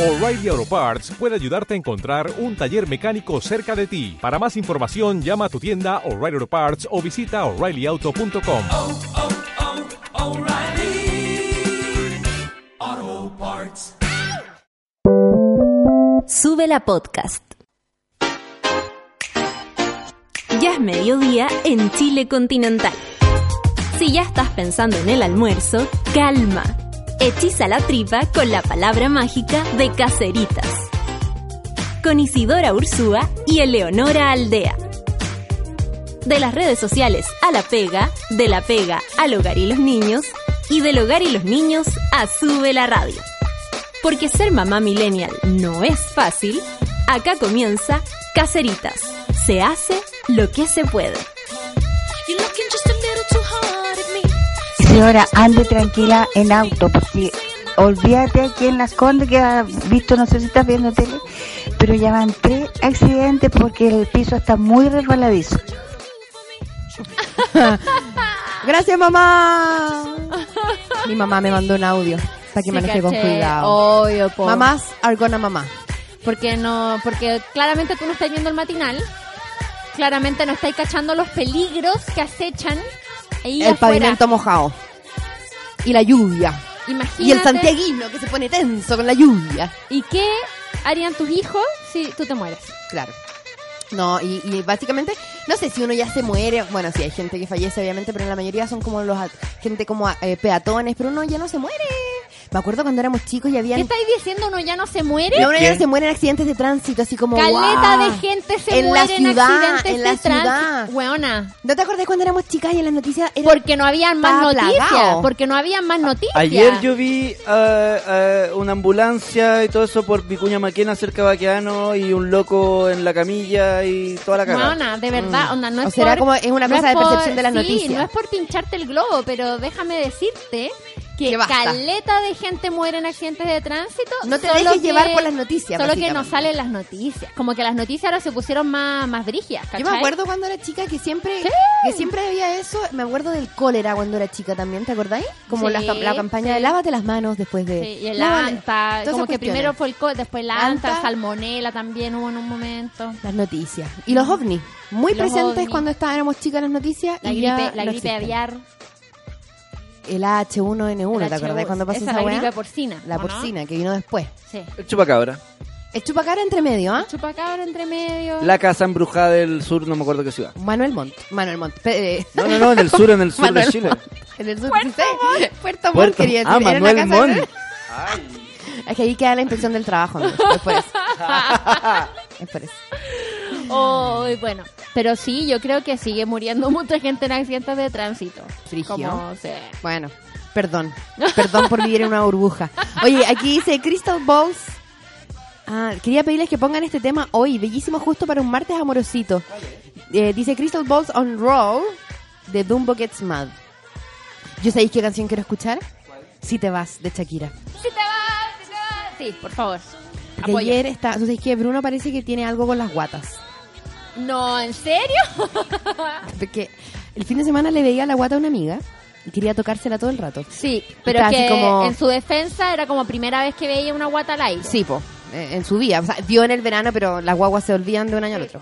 O'Reilly Auto Parts puede ayudarte a encontrar un taller mecánico cerca de ti. Para más información, llama a tu tienda O'Reilly Auto Parts o visita oreillyauto.com. oh, oh, Parts. Sube la podcast. Ya es mediodía en Chile continental. Si ya estás pensando en el almuerzo, calma. Hechiza la tripa con la palabra mágica de Caceritas. Con Isidora Ursúa y Eleonora Aldea. De las redes sociales a la pega, de la pega al hogar y los niños, y del hogar y los niños a Sube la radio. Porque ser mamá millennial no es fácil, acá comienza Caceritas. Se hace lo que se puede. Señora, ande tranquila en auto, porque olvídate aquí en Las Condes que ha visto, no sé si estás viendo tele, pero ya van tres accidentes porque el piso está muy resbaladizo. Gracias, mamá. Mi mamá me mandó un audio para que Sí, maneje con cuidado. Obvio, po. Mamás are gonna mamá. Porque no, porque claramente tú no estás viendo el matinal. Claramente no estáis cachando los peligros que acechan ahí El afuera. pavimento mojado. Y la lluvia. Imagínate. Y el santiaguino que se pone tenso con la lluvia. ¿Y qué harían tus hijos si tú te mueres? Claro. No, y, y básicamente, no sé si uno ya se muere, bueno, sí hay gente que fallece obviamente, pero la mayoría son como los, gente como eh, peatones, pero uno ya no se muere. Me acuerdo cuando éramos chicos y ¿Qué habían... estáis diciendo? ¿Uno ya no se muere? No, uno ya no se muere en accidentes de tránsito, así como... Caleta de gente se En la muere ciudad, en accidentes en la de tránsito. ciudad. Weona. ¿No te acordás cuando éramos chicas y en las noticias era... Porque no habían más noticias. Porque no habían más noticias. Ayer yo vi ah, una ambulancia y todo eso por Vicuña Maquena cerca de Baqueano y un loco en la camilla y toda la cara. Weona, de verdad, onda, no O es será por- como- es una no cosa de por- percepción de las sí, noticias. no es por pincharte el globo, pero déjame decirte que caleta de gente muere en accidentes de tránsito. No te dejes que- llevar por las noticias, Solo que no salen las noticias. Como que las noticias ahora se pusieron más, más brígidas, Yo me acuerdo cuando era chica que siempre que siempre había eso. Me acuerdo del cólera cuando era chica también, ¿te acordáis? Como Sí, la, la campaña sí. de lávate las manos después de... Sí, y el anta, como que cuestiones. primero fue el co después el anta, Anta. salmonela también hubo en un momento. Las noticias. Y los ovnis. Muy los presentes ovnis. cuando estábamos chicas en las noticias. La y gripe, la no gripe existen. aviar. El H1N1, el ¿te acordás H1? cuando pasó esa esa la weá? gripe porcina. La ¿o no? porcina, que vino después. Sí. El chupacabra. El chupacabra entre medio, ¿ah? Chupacabra entre medio. La casa embrujada del sur, no me acuerdo qué ciudad. Manuel Montt. Manuel Montt. Eh, No, no, no, en el sur, en el sur de Manuel Chile. Montt. En el sur, Puerto Montt. Puerto Montt, Puerto- quería ah, decir. Era Manuel casa de- Montt. Es que ahí queda la inspección del trabajo, amigo. Es por eso. Es por eso. Oh, bueno, pero sí, yo creo que sigue muriendo mucha gente en accidentes de tránsito. Frigio. Como. Bueno, perdón. Perdón por vivir en una burbuja. Oye, aquí dice Crystal Balls. Ah, quería pedirles que pongan este tema hoy, bellísimo justo para un martes amorosito. Eh, dice Crystal Balls on Roll de Dumbo Gets Mad. ¿Yo sabéis qué canción quiero escuchar? Si te vas, de Shakira. ¡Si te vas! ¡Si te vas! Sí, por favor. Porque ayer está, ¿tú sabes que Bruno parece que tiene algo con las guatas. No, ¿en serio? Porque el fin de semana le veía la guata a una amiga y quería tocársela todo el rato. Sí, pero que como- en su defensa era como primera vez que veía una guata al aire. Sí, po, eh, en su vida. O sea, vio en el verano, pero las guaguas se olvidan de un año al otro.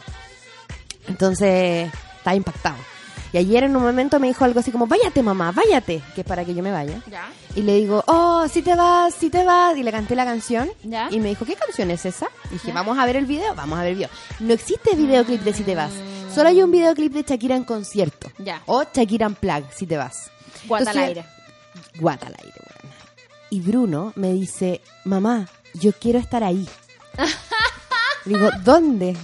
Entonces, estaba impactado. Y ayer en un momento me dijo algo así como, váyate mamá, váyate, que es para que yo me vaya. ¿Ya? Y le digo, oh, si te vas, si te vas. Y le canté la canción. ¿Ya? Y me dijo, ¿qué canción es esa? Y dije, vamos a ver el video, vamos a ver el video. No existe videoclip de Si te vas. Solo hay un videoclip de Shakira en concierto. Ya. O Shakira en plug, Si te vas. Guata al aire. Guata al aire, weón. Y Bruno me dice, mamá, yo quiero estar ahí. Digo, ¿dónde?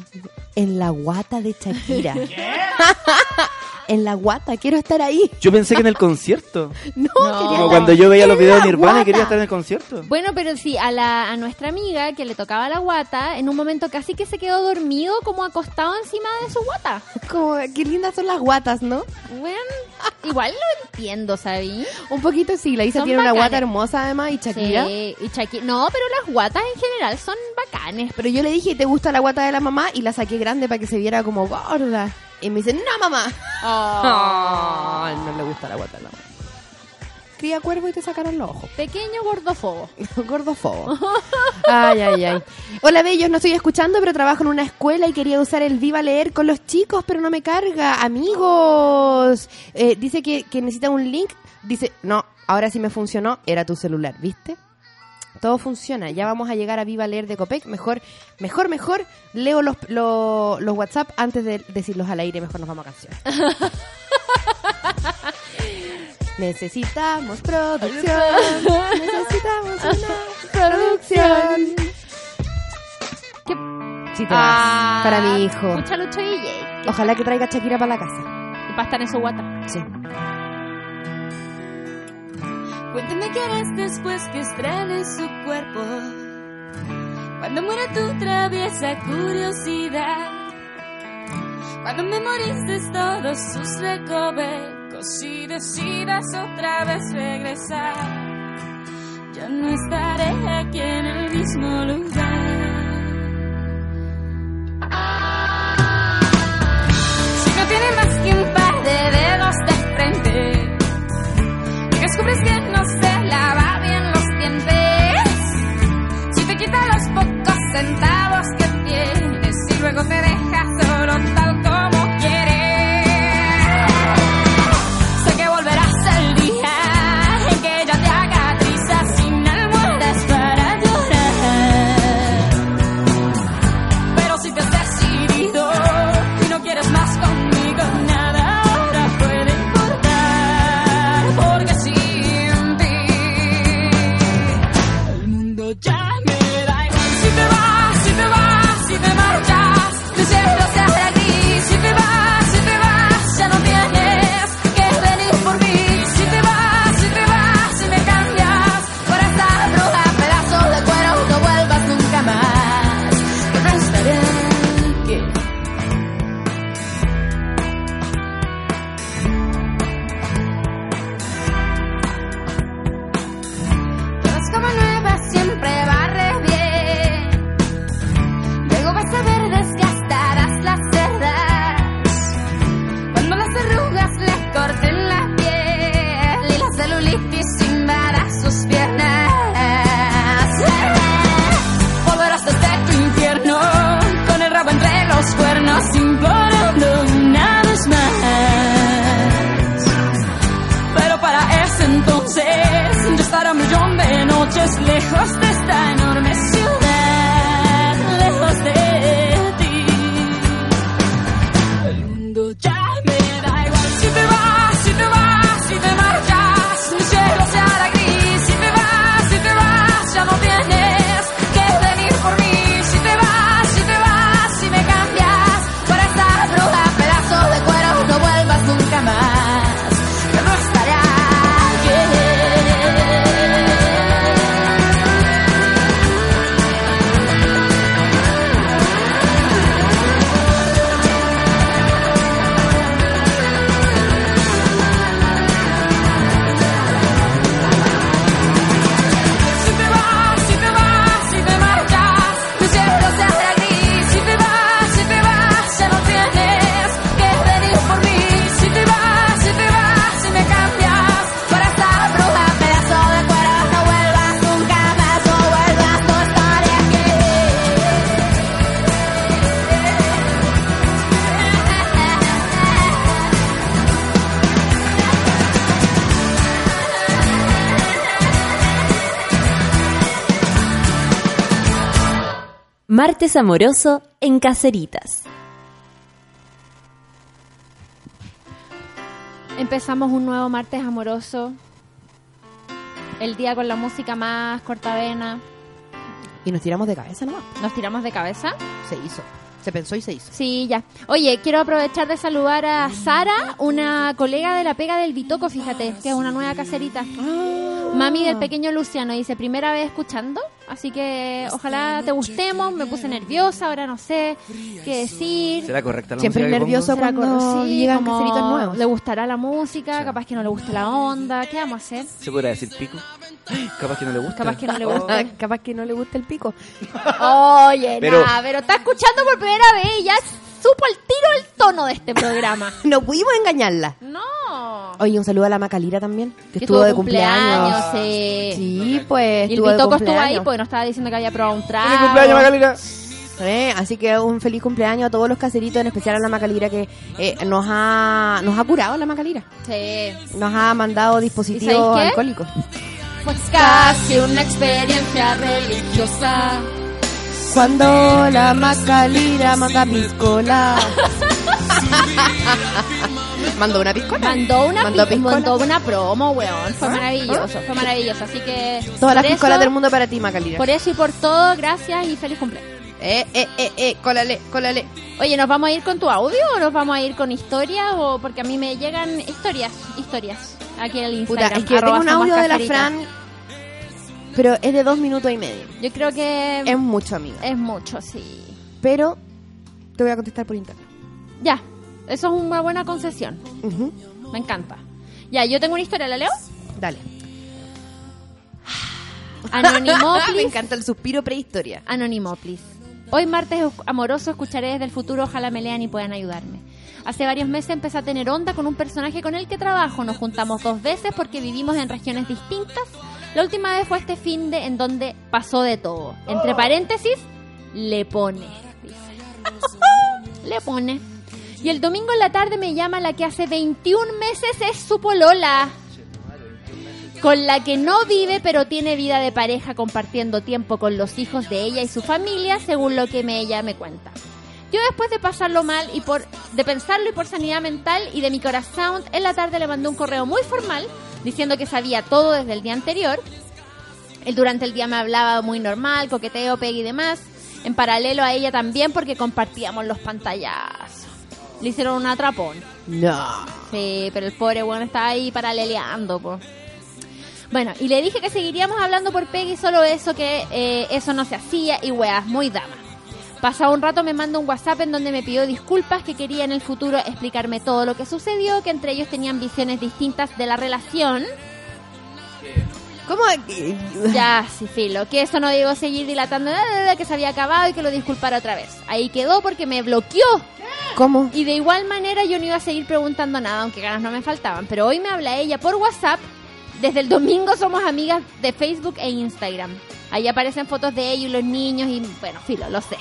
En la guata de Shakira. en la guata, quiero estar ahí. Yo pensé que en el concierto. No, No. quería Como cuando yo veía los videos de Nirvana y quería guata. estar en el concierto. Bueno, pero sí, a, la, a nuestra amiga que le tocaba la guata, en un momento casi que se quedó dormido como acostado encima de su guata. Como, qué lindas son las guatas, ¿no? Bueno, igual lo entiendo, ¿sabí? Un poquito sí, la Isa Son tiene una guata hermosa además y Shakira. Sí, y Shakira. No, pero las guatas en general son bacanes. Pero yo le dije, ¿te gusta la guata de la mamá? Y la saqué grande para que se viera como gorda. Y me dice, no mamá. Oh. No le gusta la guata la mamá. cría cuervo y te sacaron los ojos. Pequeño gordofobo. Gordofobo. Ay, ay, ay. Hola, bellos, no estoy escuchando, pero trabajo en una escuela y quería usar el Viva Leer con los chicos, pero no me carga. Amigos. Eh, dice que, que necesita un link. Dice, no, ahora sí me funcionó. Era tu celular, ¿viste? Todo funciona. Ya vamos a llegar a Viva Leer de Copec. Mejor, mejor, mejor. Leo los, los, los WhatsApp antes de decirlos al aire. Mejor nos vamos a canción. Necesitamos producción. Necesitamos una producción. ¿Qué? Te vas. Para mi hijo. DJ. Ojalá que traiga Shakira para la casa. Y para estar en su guata. Sí. Cuéntame qué harás después que estrenes su cuerpo. Cuando muera tu traviesa curiosidad. Cuando memorices todos sus recovecos y decidas otra vez regresar. Ya no estaré aquí en el mismo lugar. Si no tiene más que un par de dedos de frente descubres que se lava bien los dientes. Si te quita los pocos centavos que tienes y luego te deja noches Martes amoroso en Caceritas. Empezamos un nuevo martes amoroso. El día con la música más cortavena. Y nos tiramos de cabeza nomás. Nos tiramos de cabeza. Se hizo. Se pensó y se hizo. Sí, ya. Oye, quiero aprovechar de saludar a Sara, una colega de la pega del Bitoco, fíjate, que es una nueva caserita. Mami del pequeño Luciano dice, primera vez escuchando, así que ojalá te gustemos, me puse nerviosa, ahora no sé qué decir. ¿Será correcta la Siempre nervioso cuando cor- sí, llegan como caseritos nuevos. Le gustará la música, capaz que no le gusta la onda, ¿qué vamos a hacer? ¿Se podrá decir pico? Capaz que no le gusta. Capaz que no le Oh. gusta. Ah, Capaz que no le gusta el pico. Oye, Pero- nada, pero está escuchando por primera vez y ya supo el tiro el tono de este programa. No pudimos engañarla. No. Oye, un saludo a la Macalira también, que, Que estuvo tuvo de cumpleaños. sí. Sí, pues. Y el estuvo de Bitoco estuvo ahí cumpleaños. porque nos estaba diciendo que había probado un trago. ¡Feliz cumpleaños, Magalina! Eh, Así que un feliz cumpleaños a todos los caseritos, en especial a la Macalira que eh, nos ha nos ha curado la Macalira. Sí. Nos ha mandado ¿Y dispositivos sabéis qué? alcohólicos. Fue casi una experiencia religiosa. Cuando la Macalira manda piscola. Mandó una piscola. Mandó una, Mandó piscola. mandó una promo, weón. Fue ¿Ah? maravilloso, fue maravilloso. Así que. Todas las piscolas del mundo para ti, Macalira. Por eso y por todo, gracias y feliz cumpleaños. Eh, eh, eh, eh, cólale, cólale. Oye, ¿nos vamos a ir con tu audio o nos vamos a ir con historia? O porque a mí me llegan historias, historias. Aquí en el Puta, Instagram. es que tengo un audio de la. Fran, pero es de dos minutos y medio. Yo creo que Es mucho, amiga. es mucho, sí. Pero te voy a contestar por internet. Ya, eso es una buena concesión. Me encanta. Ya, yo tengo una historia, ¿la leo? Dale. Anonimoplis. Me encanta el suspiro prehistoria. Anonimoplis. Hoy martes amoroso escucharé desde el futuro, ojalá me lean y puedan ayudarme. Hace varios meses empecé a tener onda con un personaje con el que trabajo. Nos juntamos dos veces porque vivimos en regiones distintas. La última vez fue este fin de en donde pasó de todo. Entre paréntesis, le pone. le pone. Y el domingo en la tarde me llama la que hace 21 meses es su polola con la que no vive pero tiene vida de pareja compartiendo tiempo con los hijos de ella y su familia, según lo que ella me cuenta. Yo después de pasarlo mal y por de pensarlo y por sanidad mental y de mi corazón, en la tarde le mandé un correo muy formal diciendo que sabía todo desde el día anterior. Él durante el día me hablaba muy normal, coqueteo, pegue y demás. En paralelo a ella también porque compartíamos los pantallazos. Le hicieron un atrapón. No. Sí, pero el pobre bueno estaba ahí paraleleando, po. Bueno, y le dije que seguiríamos hablando por Peggy, solo eso, que eh, eso no se hacía y weas, muy dama. Pasado un rato me manda un WhatsApp en donde me pidió disculpas, que quería en el futuro explicarme todo lo que sucedió, que entre ellos tenían visiones distintas de la relación. ¿Cómo? Ya, sí, filo, que eso no digo seguir dilatando, da, da, da, que se había acabado y que lo disculpara otra vez. Ahí quedó porque me bloqueó. ¿Cómo? Y de igual manera yo no iba a seguir preguntando nada, aunque ganas no me faltaban. Pero hoy me habla ella por WhatsApp. Desde el domingo somos amigas de Facebook e Instagram. Ahí aparecen fotos de ellos y los niños y bueno, filo, lo sé.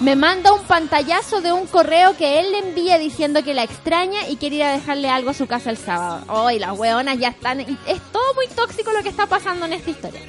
Me manda un pantallazo de un correo que él le envía diciendo que la extraña y quiere ir a dejarle algo a su casa el sábado. Hoy las hueonas ya están... y Es todo muy tóxico lo que está pasando en esta historia.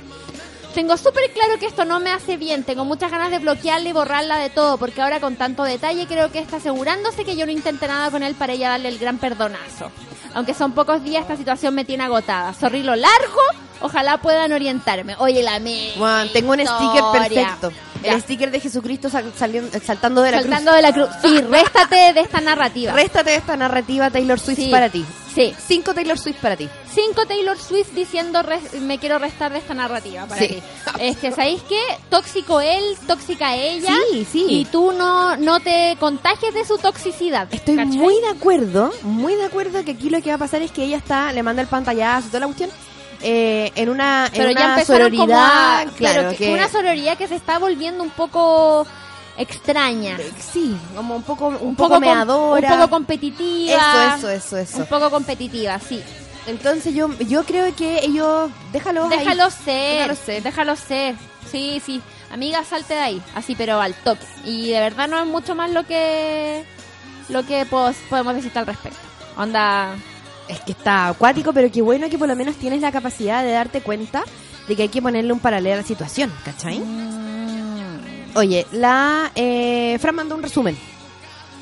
Tengo súper claro que esto no me hace bien. Tengo muchas ganas de bloquearla y borrarla de todo, porque ahora con tanto detalle creo que está asegurándose que yo no intente nada con él para ella darle el gran perdonazo. Aunque son pocos días, esta situación me tiene agotada. Sorry lo largo, ojalá puedan orientarme. Oye, la me. Juan, tengo un sticker perfecto. Ya. El sticker de Jesucristo sal- saliendo- saltando de la Saltando de la cruz. Sí, réstate de esta narrativa. cruz. Réstate de esta narrativa Taylor Swift Sí. para ti. Sí. Cinco Taylor Swift para ti. Cinco Taylor Swift diciendo res- me quiero restar de esta narrativa para Sí. ti. Es que, ¿sabéis qué? Tóxico él, tóxica ella. Sí, sí. Y tú no, no te contagies de su toxicidad. Estoy ¿cachai? muy de acuerdo, muy de acuerdo que aquí lo que va a pasar es que ella está, le manda el pantallazo y toda la cuestión, eh, en una, en Pero una ya empezaron como sororidad, a... claro, que- que, Una sororidad que se está volviendo un poco extraña. sí, como un poco, un, Un poco, meadora. un poco competitiva. Eso, eso, eso, eso. Un poco competitiva, sí. Entonces yo, yo creo que ellos, déjalo ahí. Ser, Déjalo ser. déjalo ser. Sí, sí. Amiga, salte de ahí, así pero al toque. Y de verdad no es mucho más lo que lo que podemos decir al respecto. Onda, Es que está acuático, pero qué bueno que por lo menos tienes la capacidad de darte cuenta de que hay que ponerle un paralelo a la situación, ¿cachai? mm, Oye, la eh, Fran mandó un resumen,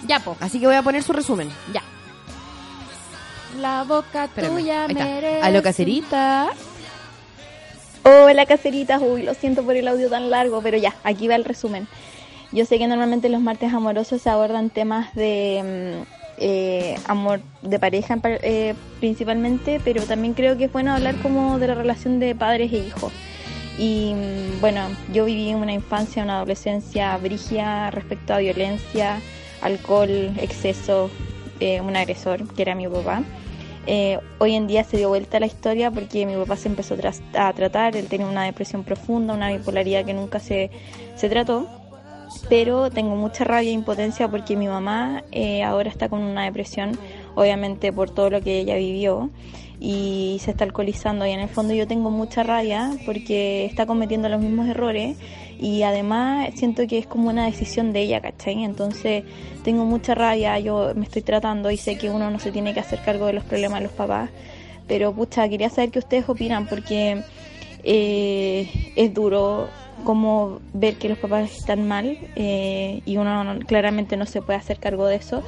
ya po, así que voy a poner su resumen. ya. La boca Espérame, tuya merece. Aló, caserita. Hola caseritas, uy, lo siento por el audio tan largo, pero ya, aquí va el resumen. Yo sé que normalmente los martes amorosos se abordan temas de mm, eh, amor de pareja eh, principalmente, pero también creo que es bueno hablar como de la relación de padres e hijos. Y mm, bueno, yo viví una infancia, una adolescencia brigia respecto a violencia, alcohol, exceso, eh, un agresor que era mi papá. Eh, hoy en día se dio vuelta la historia porque mi papá se empezó a tras- a tratar, él tenía una depresión profunda, una bipolaridad que nunca se, se trató, pero tengo mucha rabia e impotencia porque mi mamá eh, ahora está con una depresión obviamente por todo lo que ella vivió y se está alcoholizando y en el fondo yo tengo mucha rabia porque está cometiendo los mismos errores y además siento que es como una decisión de ella, ¿cachai? Entonces tengo mucha rabia, yo me estoy tratando y sé que uno no se tiene que hacer cargo de los problemas de los papás, pero pucha, quería saber qué ustedes opinan porque eh, es duro como ver que los papás están mal eh, y uno no- claramente no se puede hacer cargo de eso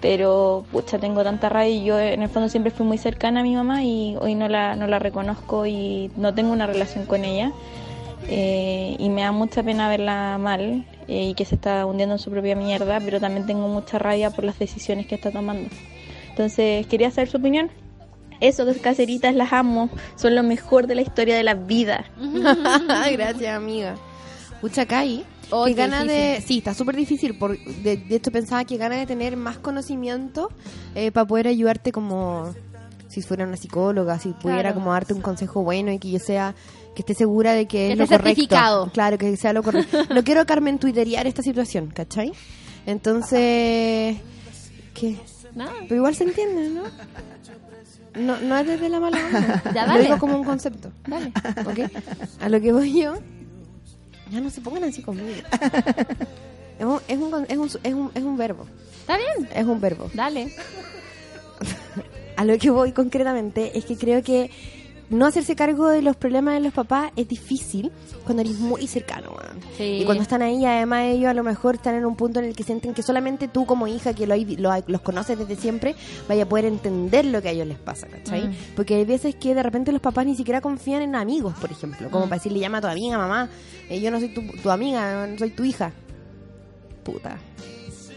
pero pucha tengo tanta rabia yo en el fondo siempre fui muy cercana a mi mamá y hoy no la, no la reconozco y no tengo una relación con ella Eh, y me da mucha pena verla mal eh, y que se está hundiendo en su propia mierda pero también tengo mucha rabia por las decisiones que está tomando. Entonces quería saber su opinión eso, caseritas, las amo. Son lo mejor de la historia de la vida. Gracias, amiga. Pucha, Kai. Oh, gana de. Sí, está súper difícil. Por, de, de hecho, pensaba que gana de tener más conocimiento eh, para poder ayudarte como si fuera una psicóloga, si pudiera Claro. como darte un consejo bueno y que yo sea que esté segura de que, Que es lo correcto. Claro, que sea lo correcto. no quiero Carmen tuiterear esta situación, ¿cachai? Entonces, ¿qué? Nada. Pero igual se entiende, ¿no? No, no es desde la mala onda. Ya, Lo dale. digo como un concepto. Dale. ¿Ok? A lo que voy yo. Ya no se pongan así conmigo. Es un, es un, es un, es un, es un verbo. Está bien. Es un verbo. Dale. A lo que voy concretamente es que creo que no hacerse cargo de los problemas de los papás es difícil cuando eres muy cercano. Sí. Y cuando están ahí, además ellos a lo mejor están en un punto en el que sienten que solamente tú como hija, que lo, hay- lo hay- los conoces desde siempre, vaya a poder entender lo que a ellos les pasa, ¿cachai? Mm. Porque hay veces que de repente los papás ni siquiera confían en amigos, por ejemplo. Como Mm. para decirle, llama a tu amiga, mamá, eh, yo no soy tu, tu amiga, no soy tu hija. Puta.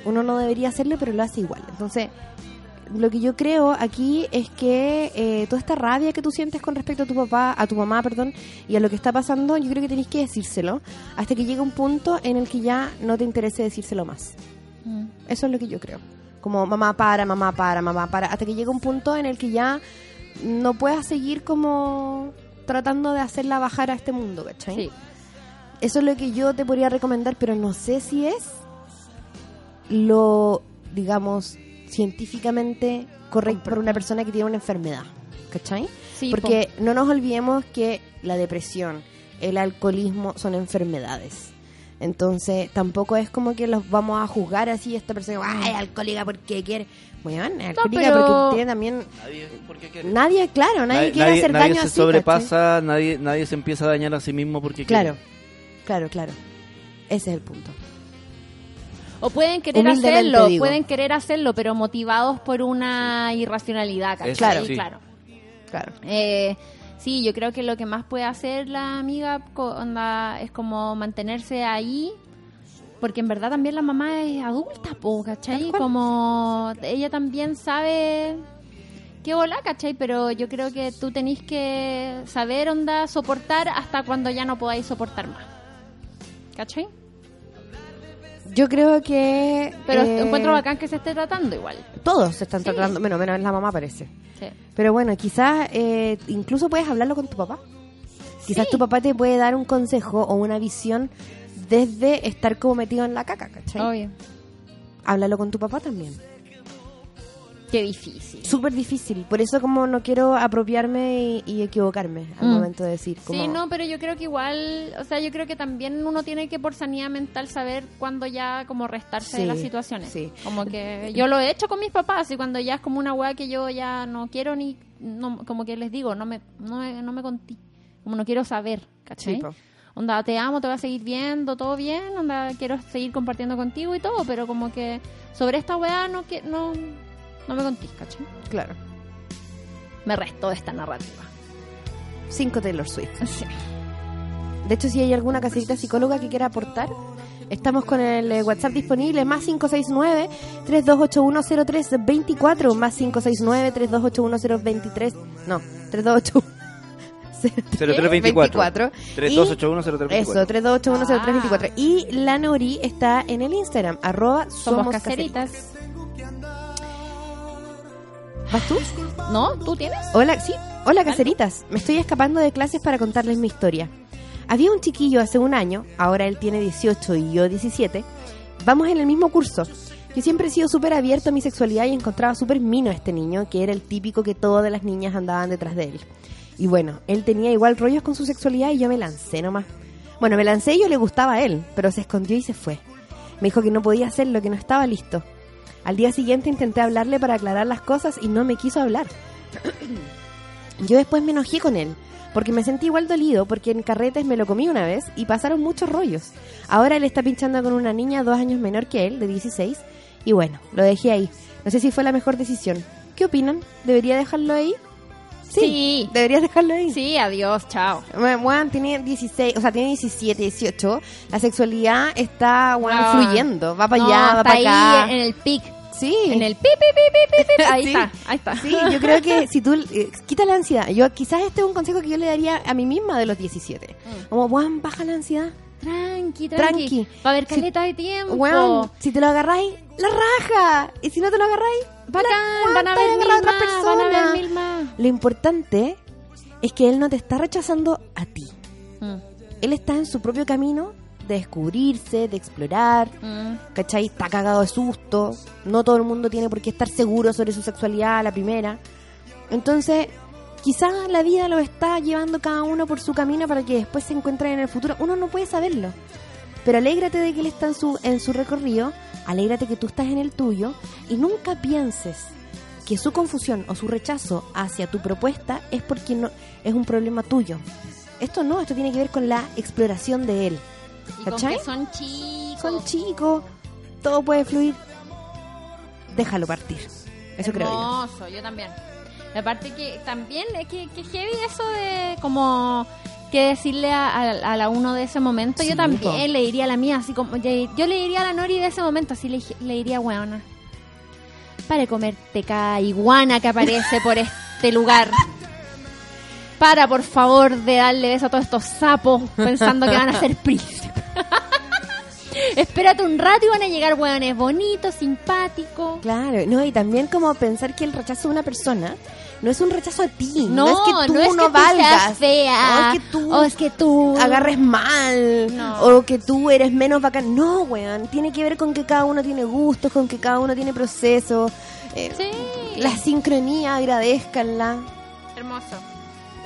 Uno no debería hacerlo, pero lo hace igual. Entonces, lo que yo creo aquí es que eh, toda esta rabia que tú sientes con respecto a tu papá, a tu mamá, perdón, y a lo que está pasando, yo creo que tenés que decírselo hasta que llegue un punto en el que ya no te interese decírselo más. Mm. Eso es lo que yo creo. Como mamá para, mamá para, mamá para, hasta que llegue un punto en el que ya no puedas seguir como tratando de hacerla bajar a este mundo, ¿cachai? Sí. Eso es lo que yo te podría recomendar, pero no sé si es lo, digamos, científicamente correcto para una persona que tiene una enfermedad. ¿Cachai? Sí, Porque no nos olvidemos que la depresión, el alcoholismo son enfermedades. Entonces, tampoco es como que los vamos a juzgar así, esta persona, ay, alcohólica porque quiere. Bueno, es alcohólica pero- porque tiene también... Nadie, ¿por qué quiere? Nadie, claro, nadie, quiere hacer nadie daño se así, sobrepasa, nadie, nadie se empieza a dañar a sí mismo porque ¿cachai? Claro, quiere. claro, claro. Ese es el punto. O pueden querer hacerlo, digo. pueden querer hacerlo, pero motivados por una irracionalidad, ¿cachai? Eso, Claro. sí. claro. Claro. Eh, sí, yo creo que lo que más puede hacer la amiga co- onda, es como mantenerse ahí, porque en verdad también la mamá es adulta, po, ¿cachai? Como ella también sabe qué bola, ¿cachai? Pero yo creo que tú tenés que saber, onda, soportar hasta cuando ya no podáis soportar más. ¿Cachai? Yo creo que... Pero eh, encuentro bacán que se esté tratando igual. Todos se están Sí. tratando, menos, menos la mamá parece. Sí. Pero bueno, quizás eh, incluso puedes hablarlo con tu papá. Quizás tu papá te puede dar un consejo o una visión desde estar como metido en la caca, ¿cachai? Obvio. Háblalo con tu papá también. Qué difícil. Súper difícil. Por eso como no quiero apropiarme y, y equivocarme al Mm. momento de decir. Como, Sí, no, pero yo creo que igual, o sea, yo creo que también uno tiene que por sanidad mental saber cuándo ya como restarse de Sí, las situaciones. sí. Como que yo lo he hecho con mis papás y cuando ya es como una weá que yo ya no quiero ni, no, como que les digo, no me, no me, no me conté, como no quiero saber, ¿cachai? Sí. Onda, te amo, te voy a seguir viendo, todo bien, onda, quiero seguir compartiendo contigo y todo, pero como que sobre esta weá no, que, no, no me contís, ¿cachai? Claro. Me restó esta narrativa. Cinco Taylor Swift. De hecho, si hay alguna caserita psicóloga que quiera aportar, estamos con el eh, WhatsApp disponible, más 569-32810324, más 569-32810323, no, 3281. 0324. 3281 Eso, 32810324. Y la Nori está en el Instagram, arroba Somos, somos caseritas. ¿Vas tú? ¿No? ¿Tú tienes? Hola, sí. Hola, caseritas. Me estoy escapando de clases para contarles mi historia. Había un chiquillo hace un año, ahora él tiene 18 y yo 17. Vamos en el mismo curso. Yo siempre he sido súper abierto a mi sexualidad y encontraba súper mino a este niño, que era el típico que todas las niñas andaban detrás de él. Y bueno, él tenía igual rollos con su sexualidad y yo me lancé nomás. Bueno, me lancé y yo le gustaba a él, pero se escondió y se fue. Me dijo que no podía hacerlo, que no estaba listo. Al día siguiente intenté hablarle para aclarar las cosas y no me quiso hablar. Yo después me enojé con él, porque me sentí igual dolido, porque en carretes me lo comí una vez y pasaron muchos rollos. Ahora él está pinchando con una niña dos años menor que él, de 16, y bueno, lo dejé ahí. No sé si fue la mejor decisión. ¿Qué opinan? ¿Debería dejarlo ahí? Sí. ¿Deberías dejarlo ahí? Sí, adiós, chao. Weón, tiene 16, o sea, tiene 17, 18. La sexualidad está, weón, No. fluyendo. Va para No, allá, va para ahí acá. en el pic. Sí. En el pi, pi, pi, pi, pi, pi. Ahí Sí. está, ahí está. Sí, yo creo que si tú eh, quita la ansiedad, yo quizás este es un consejo que yo le daría a mí misma de los 17. Como, weón, baja la ansiedad. Tranqui, tranqui. Tranqui. Va a haber Si- caleta de tiempo. Weón, si te lo agarráis, la raja. Y si no te lo agarráis, Bacán, la- van a haber mil más, van a haber mil más. Lo importante es que él no te está rechazando a ti. Mm, Él está en su propio camino de descubrirse, de explorar. mm. ¿Cachai? Está cagado de susto. No todo el mundo tiene por qué estar seguro sobre su sexualidad a la primera. Entonces, quizás la vida lo está llevando cada uno por su camino para que después se encuentren en el futuro. Uno no puede saberlo. Pero alégrate de que él está en su, en su recorrido, alégrate que tú estás en el tuyo y nunca pienses que su confusión o su rechazo hacia tu propuesta es porque no es un problema tuyo. Esto no, esto tiene que ver con la exploración de él. Y con ¿Cachai? que son chicos. Son chicos, todo puede fluir. Déjalo partir. Eso creo yo. Hermoso, yo también. Aparte que también es que, que heavy eso de como que decirle a, a- a la uno de ese momento. Sí, yo también le diría a la mía, así como yo, le diría a la Nori de ese momento, así le, le diría, weona, para comerte cada iguana que aparece por este lugar. Para, por favor, de darle beso a todos estos sapos pensando que van a ser príncipes. Espérate un rato y van a llegar hueones bonitos, simpáticos. Claro, no, y también como pensar que el rechazo de una persona no es un rechazo a ti. No, No, es que tú no es no, que tú valgas. seas fea. O es que tú, O es que tú agarres mal. No. O que tú eres menos bacán. No, weón. Tiene que ver con que cada uno tiene gustos, con que cada uno tiene procesos. Eh, Sí. La sincronía, agradezcanla. Hermoso.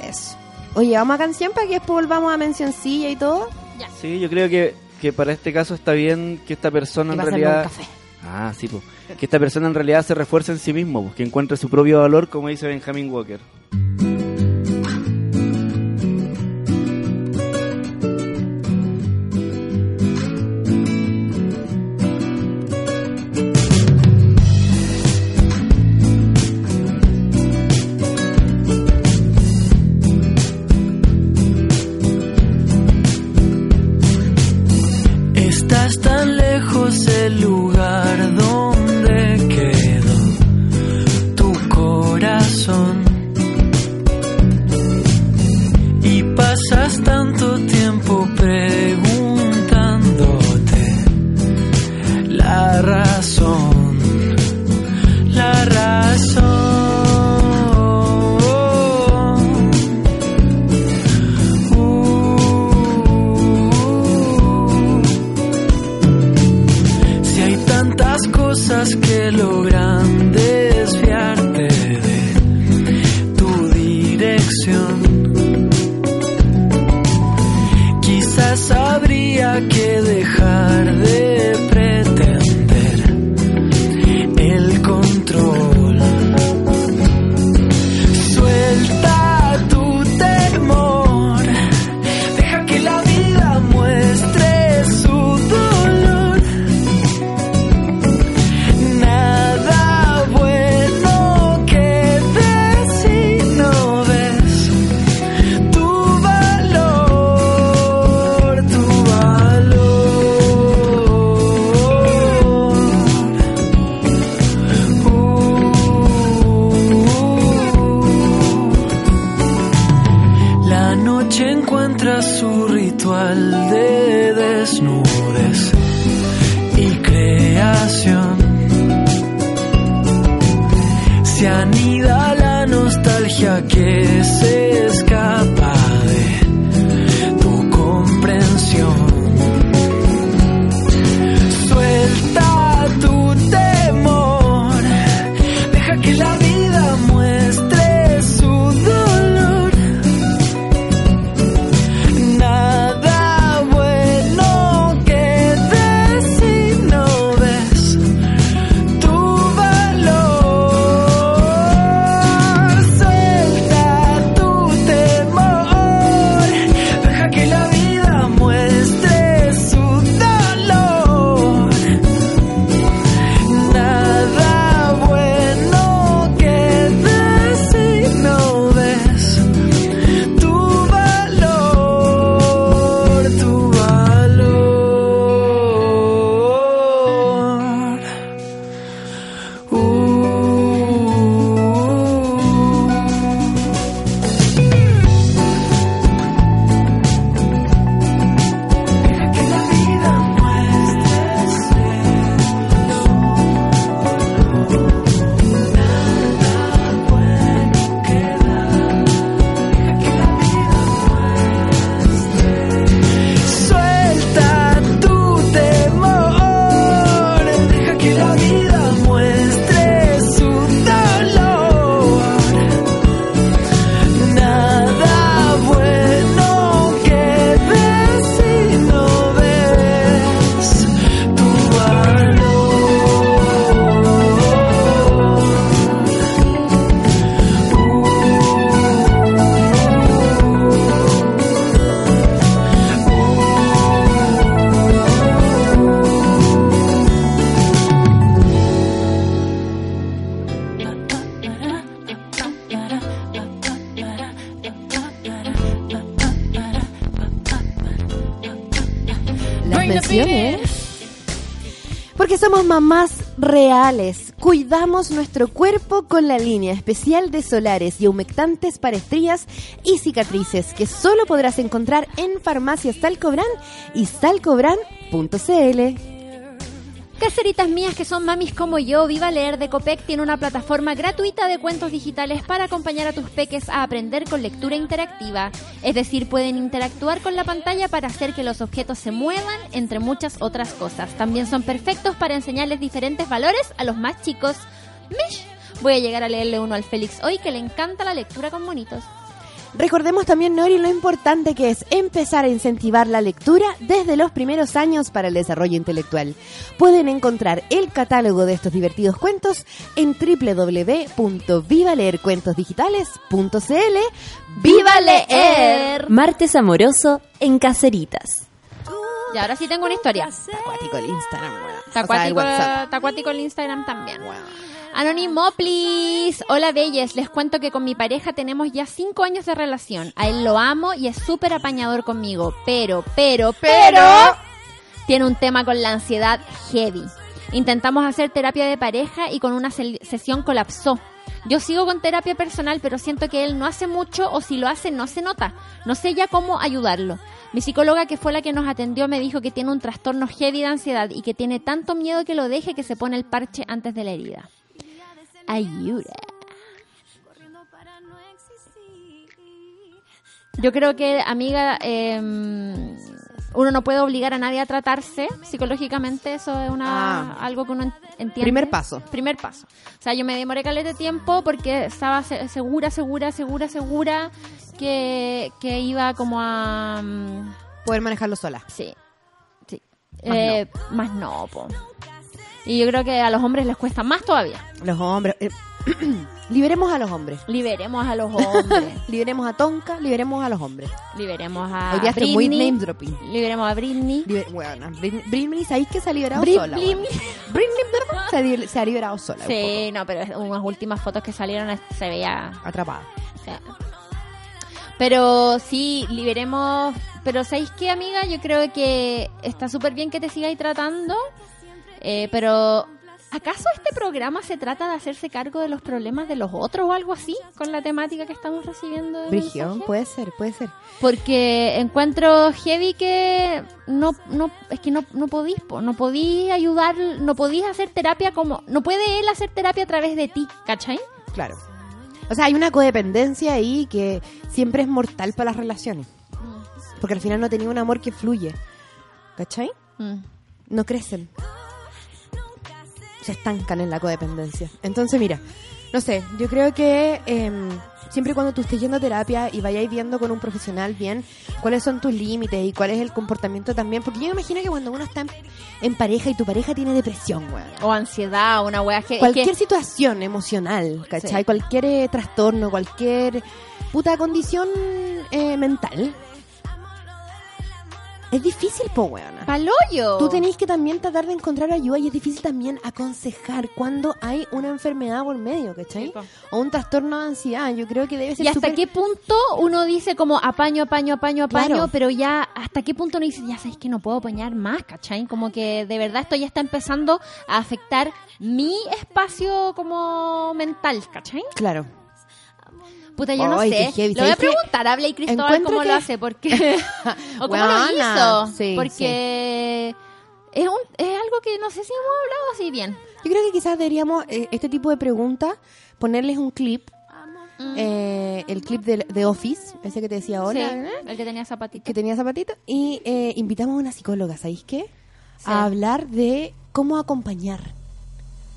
Eso. Oye, vamos a canción para que después volvamos a mencioncilla y todo. Sí, yo creo que, que para este caso está bien que esta persona en pasarme un realidad... café. Ah, sí, pues. Que esta persona en realidad se refuerce en sí mismo, pues, que encuentre su propio valor, como dice Benjamin Walker. Cuidamos nuestro cuerpo con la línea especial de solares y humectantes para estrías y cicatrices que solo podrás encontrar en farmacias Salcobran y salcobran.cl. Caseritas mías que son mamis como yo, Viva Leer de Copec tiene una plataforma gratuita de cuentos digitales para acompañar a tus peques a aprender con lectura interactiva. Es decir, pueden interactuar con la pantalla para hacer que los objetos se muevan, entre muchas otras cosas. También son perfectos para enseñarles diferentes valores a los más chicos. Mish. Voy a llegar a leerle uno al Félix hoy que le encanta la lectura con monitos. Recordemos también, Nori, lo importante que es empezar a incentivar la lectura desde los primeros años para el desarrollo intelectual. Pueden encontrar el catálogo de estos divertidos cuentos en www.vivaleercuentosdigitales.cl. ¡Viva leer! Martes amoroso en Caseritas. Y ahora sí tengo una historia. Acuático el Instagram, weón. Está O sea, el el Instagram también. Anónimo, please. Hola, Belles. Les cuento que con mi pareja tenemos ya cinco años de relación. A él lo amo y es súper apañador conmigo. Pero, pero, pero... Tiene un tema con la ansiedad heavy. Intentamos hacer terapia de pareja y con una sesión colapsó. Yo sigo con terapia personal, pero siento que él no hace mucho o si lo hace no se nota. No sé ya cómo ayudarlo. Mi psicóloga, que fue la que nos atendió, me dijo que tiene un trastorno heavy de ansiedad y que tiene tanto miedo que lo deje que se pone el parche antes de la herida. Ayuda. Yo creo que, amiga, eh, uno no puede obligar a nadie a tratarse psicológicamente. Eso es una Ah. algo que uno en- entiende. Primer paso. Primer paso. O sea, yo me demoré caleta de tiempo porque estaba se- segura, segura, segura, segura que, que iba como a... mm, Poder manejarlo sola. Sí. Sí. Más Eh, Más no, po. Y yo creo que a los hombres les cuesta más todavía. Los hombres. eh, liberemos a los hombres. Liberemos a los hombres. Liberemos a Tonka, liberemos a los hombres. Liberemos a Hoy día estoy muy Britney. name dropping. Liberemos a Britney. Liber- bueno, Britney, Britney, ¿sabéis que se ha liberado sola? Britney se, ha li- se ha liberado sola. Sí, no, pero unas últimas fotos que salieron se veía... Atrapada. o sea. Pero sí, liberemos... Pero ¿sabéis qué, amiga? Yo creo que está súper bien que te sigáis tratando, eh, pero... ¿Acaso este programa se trata de hacerse cargo de los problemas de los otros o algo así? Con la temática que estamos recibiendo. de Brigio, puede ser, puede ser. Porque encuentro heavy que no, no, es que no, no podís, po, no podís ayudar, no podís hacer terapia como, no puede él hacer terapia a través de ti, ¿cachai? Claro. O sea, hay una codependencia ahí que siempre es mortal para las relaciones. Porque al final no tenía un amor que fluye. ¿Cachai? Mm. No crecen. Se estancan en la codependencia. Entonces, mira, no sé, yo creo que em, siempre cuando tú estés yendo a terapia y vayáis viendo con un profesional bien cuáles son tus límites y cuál es el comportamiento también, porque yo me imagino que cuando uno está en, en pareja y tu pareja tiene depresión, weón. O ansiedad, una wea que... Cualquier que- situación emocional, ¿cachai? Sí. Cualquier eh, trastorno, cualquier puta condición eh, mental. Es difícil, po, weona. ¡Paloyo! Tú tenés que también tratar de encontrar ayuda y es difícil también aconsejar cuando hay una enfermedad por medio, ¿cachai? Sí, o un trastorno de ansiedad. Yo creo que debe ser ¿Y hasta qué punto uno dice como apaño, apaño, apaño, apaño, Claro. pero ya hasta qué punto uno dice, ya sabes que no puedo apañar más, ¿cachai? Como que de verdad esto ya está empezando a afectar mi espacio como mental, ¿cachai? Claro. Puta, yo no Ay, sé. heavy. Le voy a preguntar a Blake Cristóbal cómo que- lo hace, porque... o cómo lo hizo. sí, porque es, un, es algo que no sé si hemos hablado así bien. Yo creo que quizás deberíamos, eh, este tipo de preguntas, ponerles un clip. Mm. eh, el clip de, de Office, ese que te decía ahora. Sí, el que tenía zapatito. que tenía zapatito y eh, invitamos a una psicóloga, ¿sabéis qué? Sí. A hablar de cómo acompañar.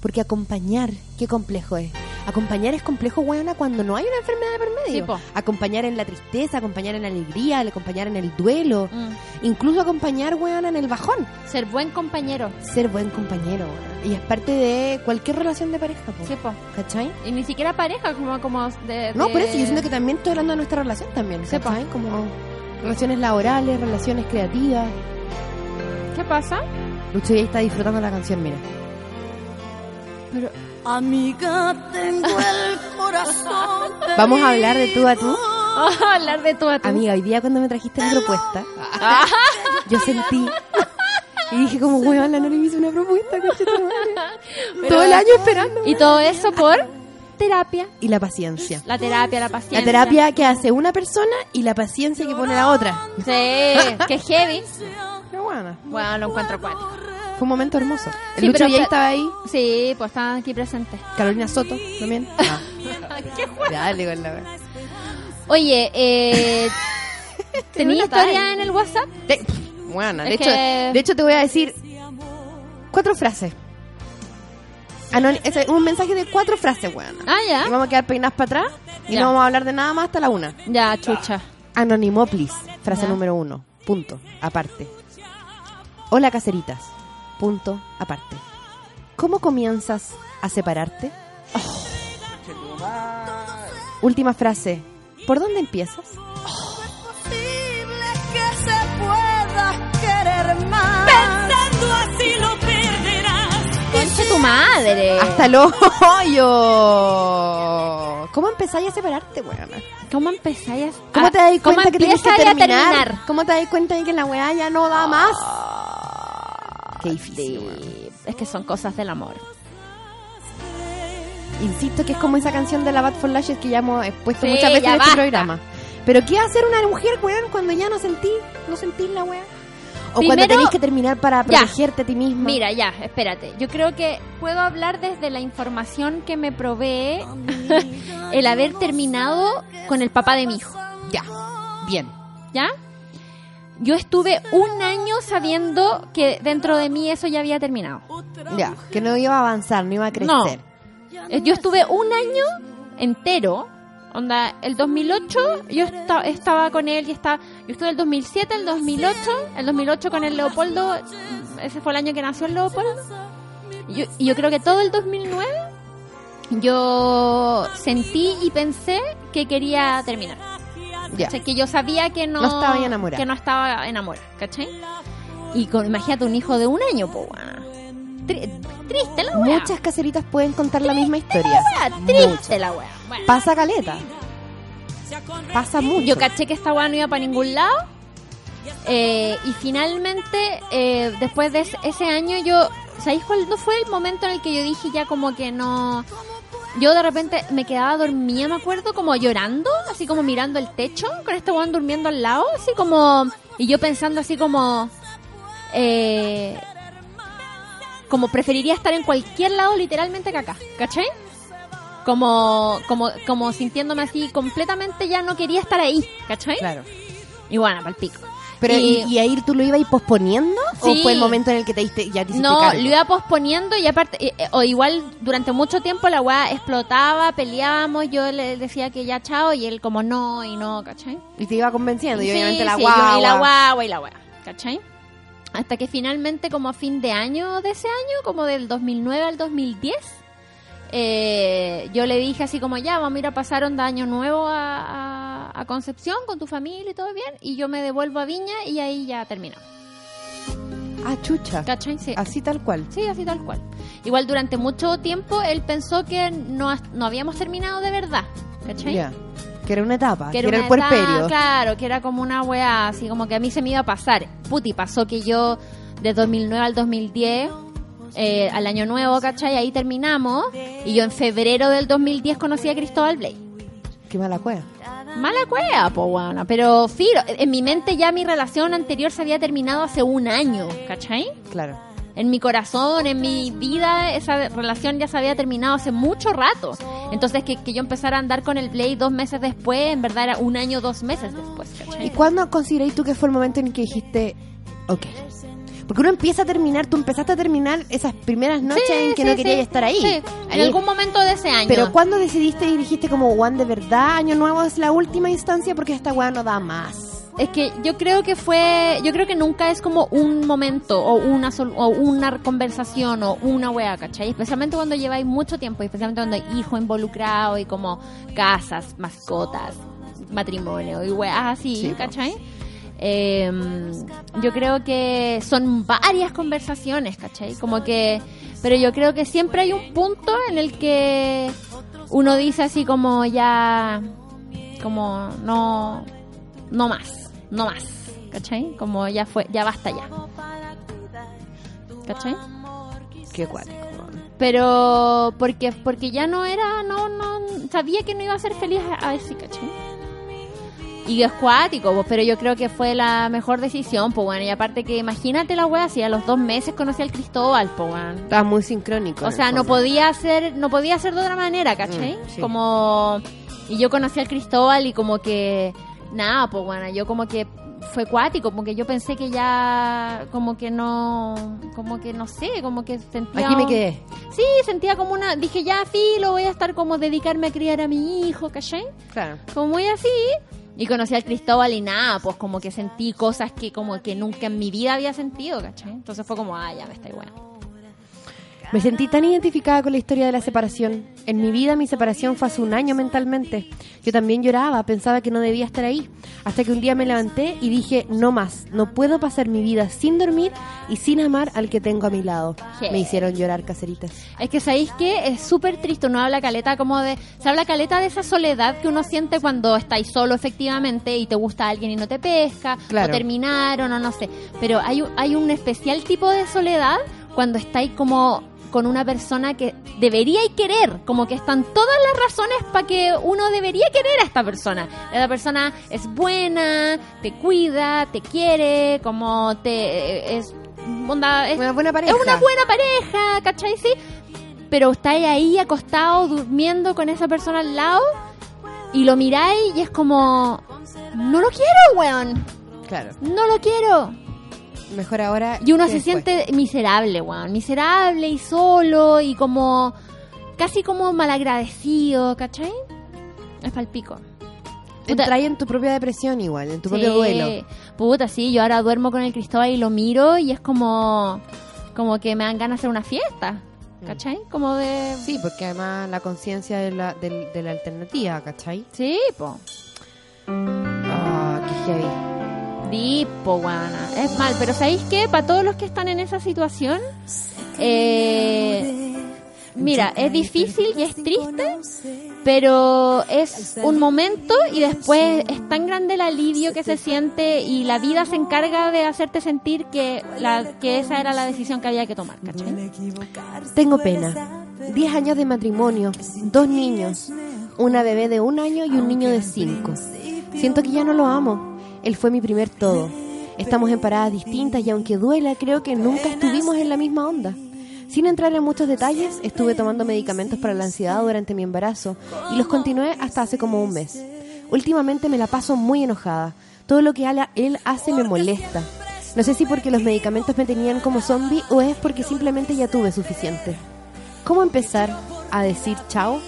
Porque acompañar, qué complejo es. Acompañar es complejo, weona, cuando no hay una enfermedad de por medio. Sí, acompañar en la tristeza, acompañar en la alegría, acompañar en el duelo, Mm. incluso acompañar, weona, en el bajón. Ser buen compañero. Ser buen compañero, weona. Y es parte de cualquier relación de pareja, po. Sí, po. ¿cachai? Y ni siquiera pareja, como, como de, No, por eso yo siento que también estoy hablando de nuestra relación también, Sí. ¿cachai? Como relaciones laborales, relaciones creativas. ¿Qué pasa? Lucho ya está disfrutando la canción, mira. Pero... Amiga, tengo el corazón. Vamos a hablar de tú a tú. hablar de tú a tú. Amiga, hoy día cuando me trajiste la propuesta, yo sentí Y dije como, weón, la Nori me hizo una propuesta, madre. Todo el año esperando. Y todo eso por terapia. Y la paciencia. La terapia, la paciencia. La terapia que hace una persona y la paciencia que pone la otra. Sí, que heavy. Qué buena. Bueno, lo encuentro cuático. Fue un momento hermoso. El Sí, Lucho pero estaba ahí. Sí, pues estaban aquí presentes. Carolina Soto también. Ah. Dale con la. Oye, eh, ¿tenía una talla. historia en el WhatsApp? Te- Buena, de Es hecho, que- de hecho te voy a decir cuatro frases. Anoni- ese es un mensaje de cuatro frases, weón. Ah, Y ya. vamos a quedar peinadas para atrás y Ya. no vamos a hablar de nada más hasta la una. Ya, chucha. Anonimoplis, frase Ya. número uno. Punto. Aparte. Hola, caseritas. Punto. Aparte. ¿Cómo comienzas a separarte? Última frase. ¿Por dónde empiezas? que se pueda querer más. Pensando así lo perderás. Concha tu madre. Hasta el hoyo. ¿Cómo empezáis a separarte, weón? ¿Cómo empezáis? ¿Cómo a- te das Ah, ¿cómo cuenta que tienes que terminar? terminar? ¿Cómo te das cuenta de que la weá ya no da más? Qué difícil, es que son cosas del amor. Insisto que es como esa canción de la Bad for Lashes que ya hemos expuesto Sí, muchas veces en este basta. programa. Pero ¿qué hacer una mujer, weón, cuando ya no sentí, no sentís la weá? O cuando tenés que terminar para Ya. protegerte a ti misma. Mira, ya, espérate. Yo creo que puedo hablar desde la información que me provee el haber terminado con el papá de mi hijo. Ya. Bien. ¿Ya? Yo estuve un año sabiendo que dentro de mí eso ya había terminado. Ya. Que no iba a avanzar, no iba a crecer. No. Eh, Yo estuve un año entero. Onda, el 2008 yo esta- estaba con él y estaba. Yo estuve el 2007, el 2008. El 2008 con el Leopoldo. Ese fue el año que nació el Leopoldo. Y yo, y yo creo que todo el 2009 yo sentí y pensé que quería terminar. Sea, que yo sabía que no, No estaba enamorada. Que no estaba enamorada, ¿cachai? Y con, imagínate un hijo de un año, po, weona. Tri- triste la wea. Muchas caseritas pueden contar la misma historia. Wea, triste la. Bueno, Pasa caleta. Pasa mucho. yo caché que esta wea no iba para ningún lado. Eh, y finalmente, eh, después de ese, ese año, yo. ¿Sabéis cuál no fue el momento en el que yo dije ya como que no. Yo de repente me quedaba dormida, me acuerdo, como llorando, así como mirando el techo, con este weón durmiendo al lado, así como. Y yo pensando así como. Eh, como preferiría estar en cualquier lado literalmente que acá, ¿cachai? Como, como, como sintiéndome así completamente ya no quería estar ahí, ¿cachai? Claro. Y bueno, pa'l pico. Pero, Y- ¿y, y ahí tú lo ibas posponiendo? ¿O Sí. fue el momento en el que te diste, ya te No, cargo? lo iba posponiendo y aparte, eh, eh, o igual durante mucho tiempo la weá explotaba, peleábamos, yo le decía que ya chao y él como no y no, ¿cachai? Y te iba convenciendo. Y Sí, obviamente la sí, guagua. y la guagua y la weá, ¿cachai? Hasta que finalmente como a fin de año de ese año, como del 2009 al 2010, eh, yo le dije así como ya, vamos a ir a pasar un año nuevo a, a- a Concepción con tu familia y todo bien, y yo me devuelvo a Viña y ahí ya terminamos. Ah, chucha. ¿Cachai? Sí. Así tal cual. Sí, así tal cual. Igual durante mucho tiempo él pensó que no, no habíamos terminado de verdad. ¿Cachai? Ya. Que era una etapa. Que, Que era, el puerperio. etapa, Claro, que era como una weá, así como que a mí se me iba a pasar. Puti, pasó que yo de 2009 al 2010, eh, al año nuevo, ¿cachai? Ahí terminamos. Y yo en febrero del 2010 conocí a Cristóbal Blake. Qué mala cueva. Mala cueva, po, weona. Pero, filo, en mi mente ya mi relación anterior se había terminado hace un año, ¿cachai? Claro. en mi corazón, en mi vida, esa relación ya se había terminado hace mucho rato. Entonces, que, que yo empezara a andar con el Blade dos meses después, en verdad era un año, dos meses después, ¿Y ¿cachai? cuándo consideráis tú que fue el momento en que dijiste, ok? Porque uno empieza a terminar, tú empezaste a terminar esas primeras noches Sí, en que sí, no querías sí. estar ahí. Sí, en algún momento de ese año. Pero ¿cuándo decidiste y dijiste como, Juan, de verdad, Año Nuevo es la última instancia porque esta weá no da más? Es que yo creo que fue, yo creo que nunca es como un momento o una sol- o una conversación o una wea, ¿cachai? Especialmente cuando lleváis mucho tiempo, especialmente cuando hay hijos involucrados y como casas, mascotas, matrimonio y weas así, Sí. ¿cachai? Eh, yo creo que son varias conversaciones, ¿cachai? Como que, pero yo creo que siempre hay un punto en el que uno dice así como ya, como no, no más, no más, ¿cachai? Como ya fue, ya basta ya. ¿Cachai? Qué cuático. Pero porque porque ya no era, no, no, sabía que no iba a ser feliz a, a ese, ¿cachai? Y es cuático, pues, pero yo creo que fue la mejor decisión, pues bueno, y aparte que imagínate la wea, si a los dos meses conocí al Cristóbal, pues bueno. Estaba muy sincrónico. O sea, no podía ser, no podía ser de otra manera, ¿cachai? Mm, sí. Como, y yo conocí al Cristóbal y como que, nada, pues bueno, yo como que fue cuático, porque yo pensé que ya, como que no, como que no sé, como que sentía... Aquí me quedé. Sí, sentía como una, dije ya, filo, voy a estar como dedicarme a criar a mi hijo, ¿cachai? Claro. Como muy así. Y conocí al Cristóbal y nada, pues como que sentí cosas que como que nunca en mi vida había sentido, ¿cachai? Entonces fue como, ah, ya me está igual. Me sentí tan identificada con la historia de la separación. En mi vida mi separación fue hace un año mentalmente. Yo también lloraba, pensaba que no debía estar ahí. Hasta que un día me levanté y dije, no más, no puedo pasar mi vida sin dormir y sin amar al que tengo a mi lado. Sí. Me hicieron llorar caseritas. Es que sabéis que es súper triste, uno habla caleta como de, se habla caleta de esa soledad que uno siente cuando estáis solo efectivamente y te gusta alguien y no te pesca, Claro. o terminaron o no sé. Pero hay, hay un especial tipo de soledad cuando estáis como con una persona que deberíais querer, como que están todas las razones para que uno debería querer a esta persona. La persona es buena, te cuida, te quiere, como te es onda, es Una buena pareja. es una buena pareja, ¿cachai? Sí. Pero estáis ahí acostado durmiendo con esa persona al lado y lo miráis y es como, no lo quiero, weón. Claro. No lo quiero. Mejor ahora. Y uno se después. siente miserable, weón. Miserable y solo y como, casi como malagradecido, ¿cachai? Es palpico. Puta. Entra en tu propia depresión igual, en tu propio duelo. Puta, sí, yo ahora duermo con el Cristóbal y lo miro y es como, como que me dan ganas de hacer una fiesta, ¿cachai? Como de... Sí, porque además la conciencia de la, del- de la alternativa, ¿cachai? Sí, po. Ah, qué heavy. Dipo, guana. Es mal, pero ¿sabéis qué? Para todos los que están en esa situación, eh, mira, es difícil y es triste, pero es un momento y después es tan grande el alivio que se siente y la vida se encarga de hacerte sentir que, la, que esa era la decisión que había que tomar, ¿cachai? Tengo pena. Diez años de matrimonio, dos niños, una bebé de un año y un niño de cinco. Siento que ya no lo amo. Él fue mi primer todo. Estamos en paradas distintas y aunque duela, creo que nunca estuvimos en la misma onda. Sin entrar en muchos detalles, estuve tomando medicamentos para la ansiedad durante mi embarazo y los continué hasta hace como un mes. Últimamente me la paso muy enojada. Todo lo que él hace me molesta. No sé si porque los medicamentos me tenían como zombie o es porque simplemente ya tuve suficiente. ¿Cómo empezar a decir chao?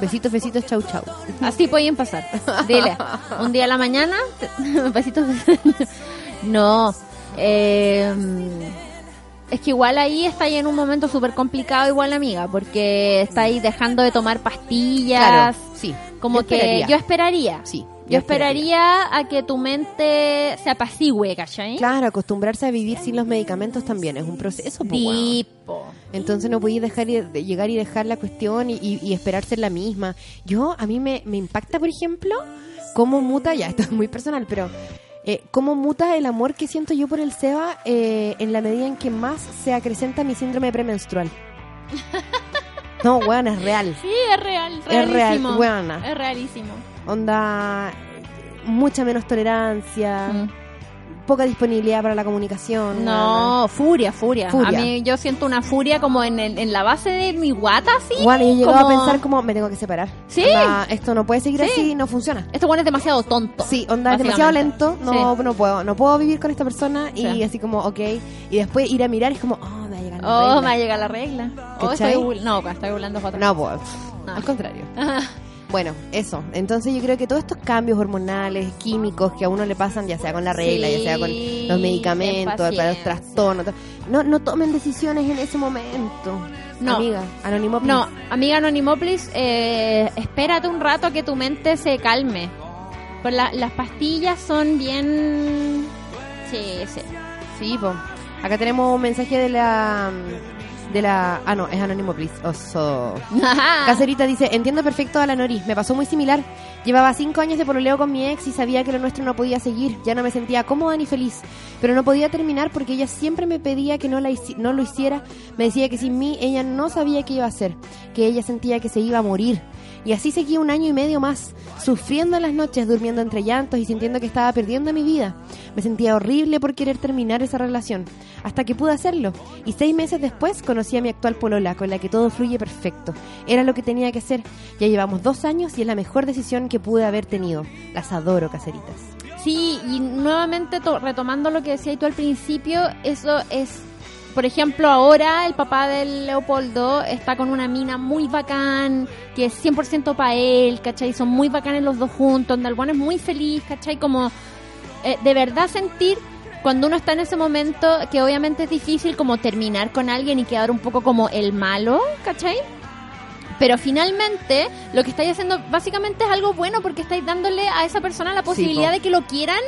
Besitos, besitos, chau, chau. Así pueden pasar. Dile, un día a la mañana, besitos. no, eh, es que igual ahí está ahí en un momento súper complicado, igual amiga, porque está ahí dejando de tomar pastillas. Claro, sí. Como Yo que yo esperaría. Sí, Yo, esperaría a que tu mente se apacigüe, ¿cachai? Claro, acostumbrarse a vivir sin los medicamentos también es un proceso. Tipo. Entonces no podéis dejar y- de llegar y dejar la cuestión y, y, y esperar ser la misma. Yo, a mí me, me impacta, por ejemplo, cómo muta, ya, esto es muy personal, pero eh, cómo muta el amor que siento yo por el Seba eh, en la medida en que más se acrecenta mi síndrome premenstrual. No, weón, es real. Sí, es real, real, realísimo. weona. Es realísimo. Onda, mucha menos tolerancia, Mm. poca disponibilidad para la comunicación. No, furia, furia, Furia. A mí yo siento una furia como en, el- en la base de mi guata, así. Bueno, y he llegado como- a pensar como me tengo que separar. Sí. Onda, esto no puede seguir Sí. así, no funciona. Este bueno es demasiado tonto. Sí, onda es demasiado lento, no, Sí. no puedo, no puedo vivir con esta persona y Sí. así como, ok, y después ir a mirar es como, oh, me va a llegar la Oh, regla. me va a llegar la regla. Oh, estoy no, pues, estoy burlando fotos. No, pues, No. al contrario. Bueno, eso. Entonces yo creo que todos estos cambios hormonales, químicos que a uno le pasan, ya sea con la regla, ya sea con los medicamentos, para los trastornos, to- no, no tomen decisiones en ese momento. No. Amiga, anónimo. No, amiga Anonimoplis, eh, espérate un rato a que tu mente se calme. Pues la- las pastillas son bien... Sí, sí. Sí, po. Acá tenemos un mensaje de la de la... Ah, no, es Anónimo Please. Oso. Cacerita dice, entiendo perfecto a la Nori, me pasó muy similar. Llevaba cinco años de pololeo con mi ex y sabía que lo nuestro no podía seguir. Ya no me sentía cómoda ni feliz. Pero no podía terminar porque ella siempre me pedía que no, la no lo hiciera. Me decía que sin mí ella no sabía qué iba a hacer. Que ella sentía que se iba a morir. Y así seguí un año y medio más, sufriendo en las noches, durmiendo entre llantos y sintiendo que estaba perdiendo mi vida. Me sentía horrible por querer terminar esa relación, hasta que pude hacerlo. Y seis meses después conocí a mi actual polola, con la que todo fluye perfecto. Era lo que tenía que hacer. Ya llevamos dos años y es la mejor decisión que pude haber tenido. Las adoro, caseritas. Sí, y nuevamente to- retomando lo que decías tú al principio, eso es, por ejemplo, ahora el papá del Leopoldo está con una mina muy bacán, que es 100% para él, ¿cachai? Son muy bacanes los dos juntos, donde el bueno es muy feliz, ¿cachai? Como eh, de verdad sentir cuando uno está en ese momento, que obviamente es difícil como terminar con alguien y quedar un poco como el malo, ¿cachai? Pero finalmente lo que estáis haciendo básicamente es algo bueno porque estáis dándole a esa persona la posibilidad po. de que lo quieran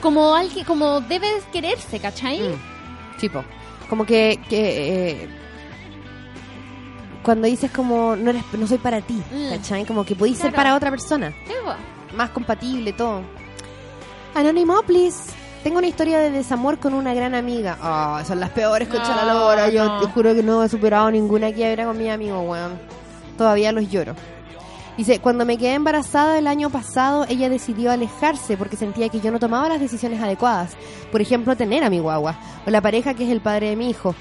como alguien, como debe quererse, ¿cachai? Mm, Tipo, como que, que eh, cuando dices como no eres, no soy para ti, Mm. ¿cachai? Como que podéis ser para otra persona. Más compatible, todo. Anónimo, please. Tengo una historia de desamor con una gran amiga. Ah, son las peores, la No. Yo no. te juro que no he superado ninguna quiebra con mi amigo, weón. Todavía los lloro. Dice, cuando me quedé embarazada el año pasado, ella decidió alejarse porque sentía que yo no tomaba las decisiones adecuadas. Por ejemplo, tener a mi guagua o la pareja que es el padre de mi hijo.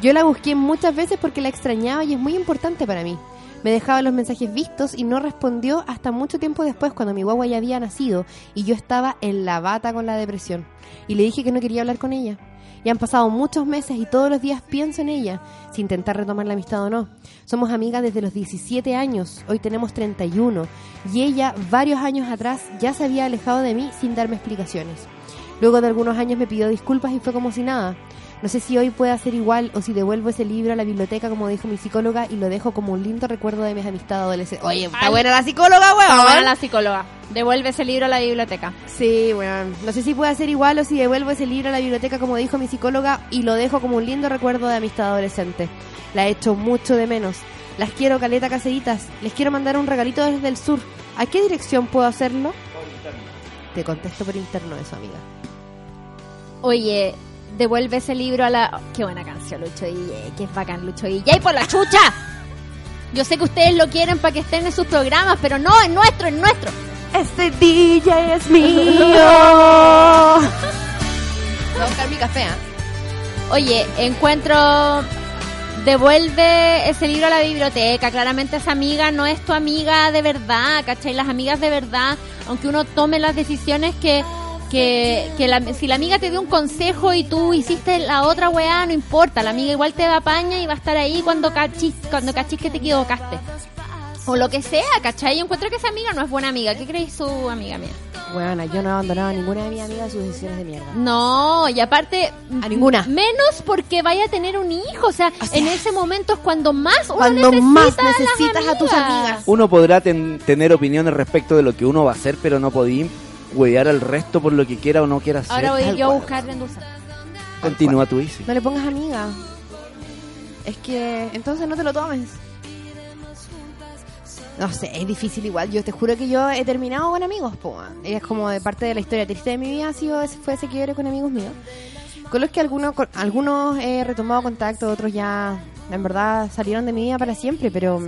Yo la busqué muchas veces porque la extrañaba y es muy importante para mí. Me dejaba los mensajes vistos y no respondió hasta mucho tiempo después cuando mi guagua ya había nacido y yo estaba en la bata con la depresión. Y le dije que no quería hablar con ella. Y han pasado muchos meses y todos los días pienso en ella, si intentar retomar la amistad o no. Somos amigas desde los 17 años, hoy tenemos 31, y ella varios años atrás ya se había alejado de mí sin darme explicaciones. Luego de algunos años me pidió disculpas y fue como si nada. No sé si hoy puede hacer igual o si devuelvo ese libro a la biblioteca como dijo mi psicóloga y lo dejo como un lindo recuerdo de mis amistades adolescentes. Oye, está buena la psicóloga, weón. Está buena la psicóloga. Devuelve ese libro a la biblioteca. Sí, weón. No sé si puede hacer igual o si devuelvo ese libro a la biblioteca como dijo mi psicóloga y lo dejo como un lindo recuerdo de amistad adolescente. La he hecho mucho de menos. Las quiero caleta caseritas. Les quiero mandar un regalito desde el sur. ¿A qué dirección puedo hacerlo? Te contesto por interno eso, amiga. Oye, devuelve ese libro a la... Qué buena canción, Lucho DJ. Qué bacán, Lucho DJ. ¡por la chucha! Yo sé que ustedes lo quieren para que estén en sus programas, pero no, es nuestro, es nuestro. Este DJ es mío. Voy a buscar mi café, ¿ah? Oye, encuentro... Devuelve ese libro a la biblioteca. Claramente esa amiga no es tu amiga de verdad, ¿cachai? Las amigas de verdad, aunque uno tome las decisiones que... Que, que la- si la amiga te dio un consejo y tú hiciste la otra weá, no importa, la amiga igual te da paña y va a estar ahí cuando cachis, cuando cachis que te equivocaste. O lo que sea, ¿cachai? Yo encuentro que esa amiga no es buena amiga. ¿Qué crees su amiga mía? Bueno, yo no he abandonado a ninguna de mis amigas sus decisiones de mierda. No, y aparte... A ninguna. Menos porque vaya a tener un hijo. O sea, en ese momento es cuando más uno Cuando necesita más a las necesitas a tus amigas. Uno podrá ten- tener opiniones respecto de lo que uno va a hacer, pero no podí huevear al resto por lo que quiera o no quiera hacer. Ahora voy yo a buscar. Continúa tu Easy. No le pongas amiga. Es que entonces no te lo tomes. No sé, es difícil igual. Yo te juro que yo he terminado con amigos, po. Es como de parte de la historia triste de mi vida ha sido ese, fue ese quiebre con amigos míos. Con los que algunos, con- algunos he retomado contacto, otros ya en verdad salieron de mi vida para siempre, pero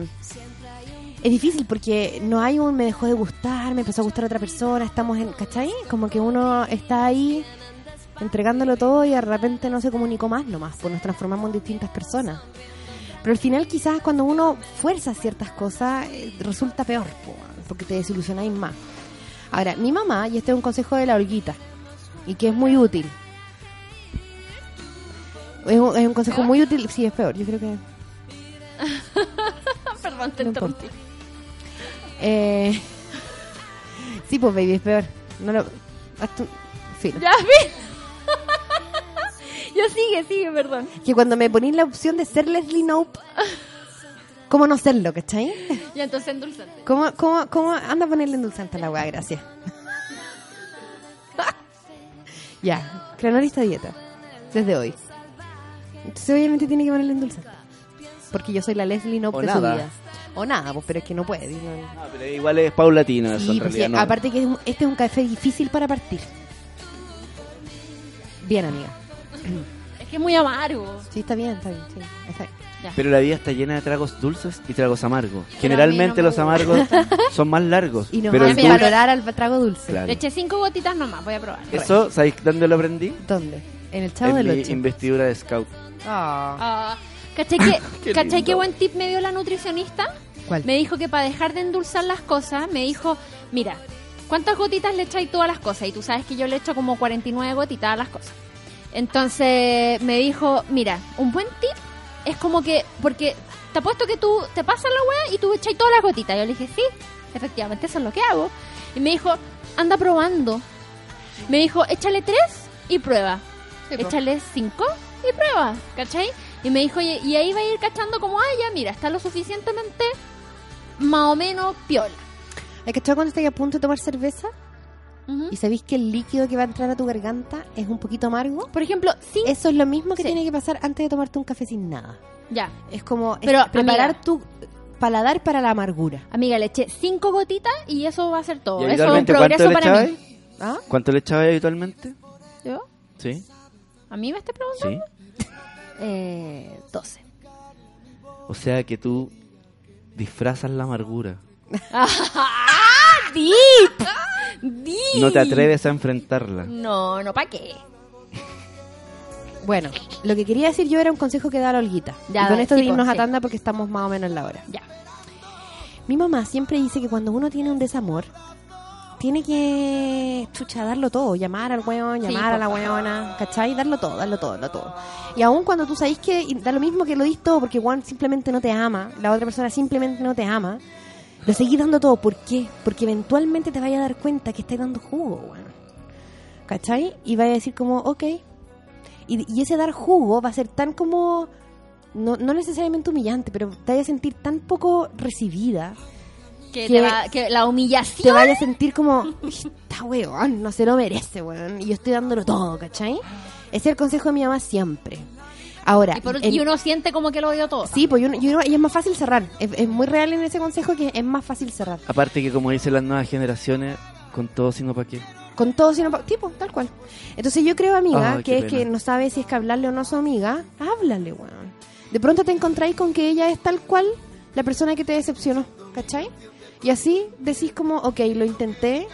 es difícil porque no hay un me dejó de gustar, me empezó a gustar otra persona, estamos en, ¿cachai? Como que uno está ahí entregándolo todo y de repente no se comunicó más nomás, pues nos transformamos en distintas personas. Pero al final quizás cuando uno fuerza ciertas cosas eh, resulta peor, po, porque te desilusionáis más. Ahora, mi mamá, y este es un consejo de la Olguita, y que es muy útil. Es un, es un consejo muy útil, sí, es peor, yo creo que... Perdón, te No interrumpí. Eh, sí, pues baby, es peor. No lo... haz tu- filo. Ya, vi. ya sigue, sigue, perdón. Que cuando me ponís la opción de ser Leslie Nope, ¿cómo no serlo, cachai? Ya, entonces endulzate. ¿Cómo, cómo, cómo? Anda a ponerle endulzante a la weá, gracias. ya, cronolista dieta. Desde hoy. Entonces obviamente tiene que ponerle endulzante. Porque yo soy la Leslie no O de su vida. O nada, pues, pero es que no puede. no- No, pero igual es paulatino eso, Sí, en pues, realidad. sí, no. aparte que es un- este es un café difícil para partir. Bien, amiga. Es que es muy amargo. Sí, está bien, está bien. Sí, está bien. Pero la vida está llena de tragos dulces y tragos amargos. Generalmente no me los amargos son más largos. Y nos pero el hace dulce- valorar al trago dulce. Claro. Le eché cinco gotitas nomás, voy a probar. Eso, ¿sabéis dónde lo aprendí? ¿Dónde? En el chavo en del mi 8. investidura de scout. Ah, ¿Cachai que, Qué cachai lindo. qué buen tip me dio la nutricionista? ¿Cuál? Me dijo que para dejar de endulzar las cosas, me dijo, mira, ¿cuántas gotitas le echáis todas las cosas? Y tú sabes que yo le echo como 49 gotitas a las cosas. Entonces me dijo, mira, un buen tip es como que, porque te apuesto que tú te pasas la weá y tú echáis todas las gotitas. Yo le dije, sí, efectivamente eso es lo que hago. Y me dijo, anda probando. Me dijo, échale tres y prueba. Échale cinco y prueba, ¿cachai? Y me dijo, y, y ahí va a ir cachando como, ah, ya, mira, está lo suficientemente más o menos piola. ¿Hay que cuando estáis a punto de tomar cerveza? ¿Y sabéis que el líquido que va a entrar a tu garganta es un poquito amargo? Por ejemplo, sí, Eso es lo mismo que Sí. tiene que pasar antes de tomarte un café sin nada. ya. Es como es Pero, preparar amiga. tu paladar para la amargura. Amiga, le eché cinco gotitas y eso va a ser todo. ¿Y Eso es un habitualmente cuánto progreso le para mí. ¿Ah? ¿Cuánto le echabais habitualmente? ¿Yo? Sí, ¿A mí me estás preguntando? sí. Eh, 12. O sea que tú disfrazas la amargura. ¡Deep! ¡Deep! No te atreves a enfrentarla. No, no, ¿para qué? Bueno, lo que quería decir yo era un consejo que da la Olguita. Ya, y con esto sí, de irnos a tanda porque estamos más o menos en la hora. Ya. Mi mamá siempre dice que cuando uno tiene un desamor, tiene que, chucha, darlo todo. Llamar al weón, Sí, llamar a la weona, ¿cachai? Darlo todo, darlo todo, darlo todo. Y aun cuando tú sabes que da lo mismo que lo dis todo porque weón simplemente no te ama, la otra persona simplemente no te ama, lo seguís dando todo. ¿Por qué? Porque eventualmente te vaya a dar cuenta que estás dando jugo, weón. ¿Cachai? Y vaya a decir como, ok. Y, y ese dar jugo va a ser tan como... No, no necesariamente humillante, pero te vaya a sentir tan poco recibida Que, Que- te va- que la te humillación. vaya a sentir como, esta weón, no se lo merece, weón. Y yo estoy dándolo todo, ¿cachai? Ese es el consejo de mi mamá siempre. Ahora, Y, por- en- y uno siente como que lo dio todo. sí, pues y, uno- y uno- y es más fácil cerrar. Es, es muy real en ese consejo que es más fácil cerrar. Aparte que como dicen las nuevas generaciones, con todo sino para qué. Con todo, sino pa- tipo, tal cual. Entonces yo creo, amiga, Ay, que es pena. que no sabe si es que hablarle o no a su amiga, háblale, weón. De pronto te encontráis con que ella es tal cual la persona que te decepcionó, ¿cachai? Y así decís como, ok, lo intenté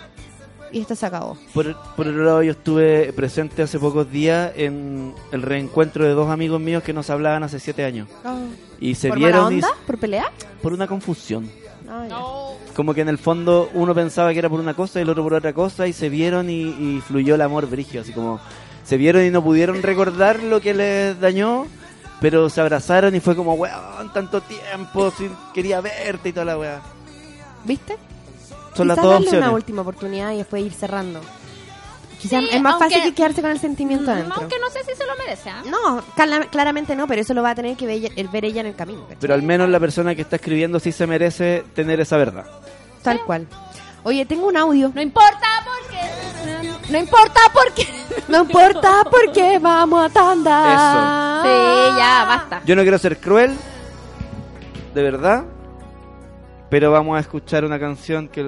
y esto se acabó. Por, por otro lado, yo estuve presente hace pocos días en el reencuentro de dos amigos míos que nos hablaban hace siete años. Y se ¿Por mala vieron y-? ¿Por pelea? por una confusión. Ah. Como que en el fondo uno pensaba que era por una cosa y el otro por otra cosa y se vieron y, y fluyó el amor brigio, así como se vieron y no pudieron recordar lo que les dañó, pero se abrazaron y fue como, weón, tanto tiempo, sí, quería verte y toda la weá. ¿Viste? Son las Quizás dos darle opciones. una última oportunidad y después ir cerrando. Quizás Sí, es más aunque- fácil que quedarse con el sentimiento Mm, adentro. Aunque no sé si se lo merece, ¿ah? No, cala- claramente no, pero eso lo va a tener que ver ella, el ver ella en el camino. ¿cachai? Pero al menos la persona que está escribiendo sí se merece tener esa verdad. Tal cual. Oye, tengo un audio. No importa porque... No importa porque... No importa porque vamos a tanda. Sí, ya, basta. Yo no quiero ser cruel, de verdad, pero vamos a escuchar una canción que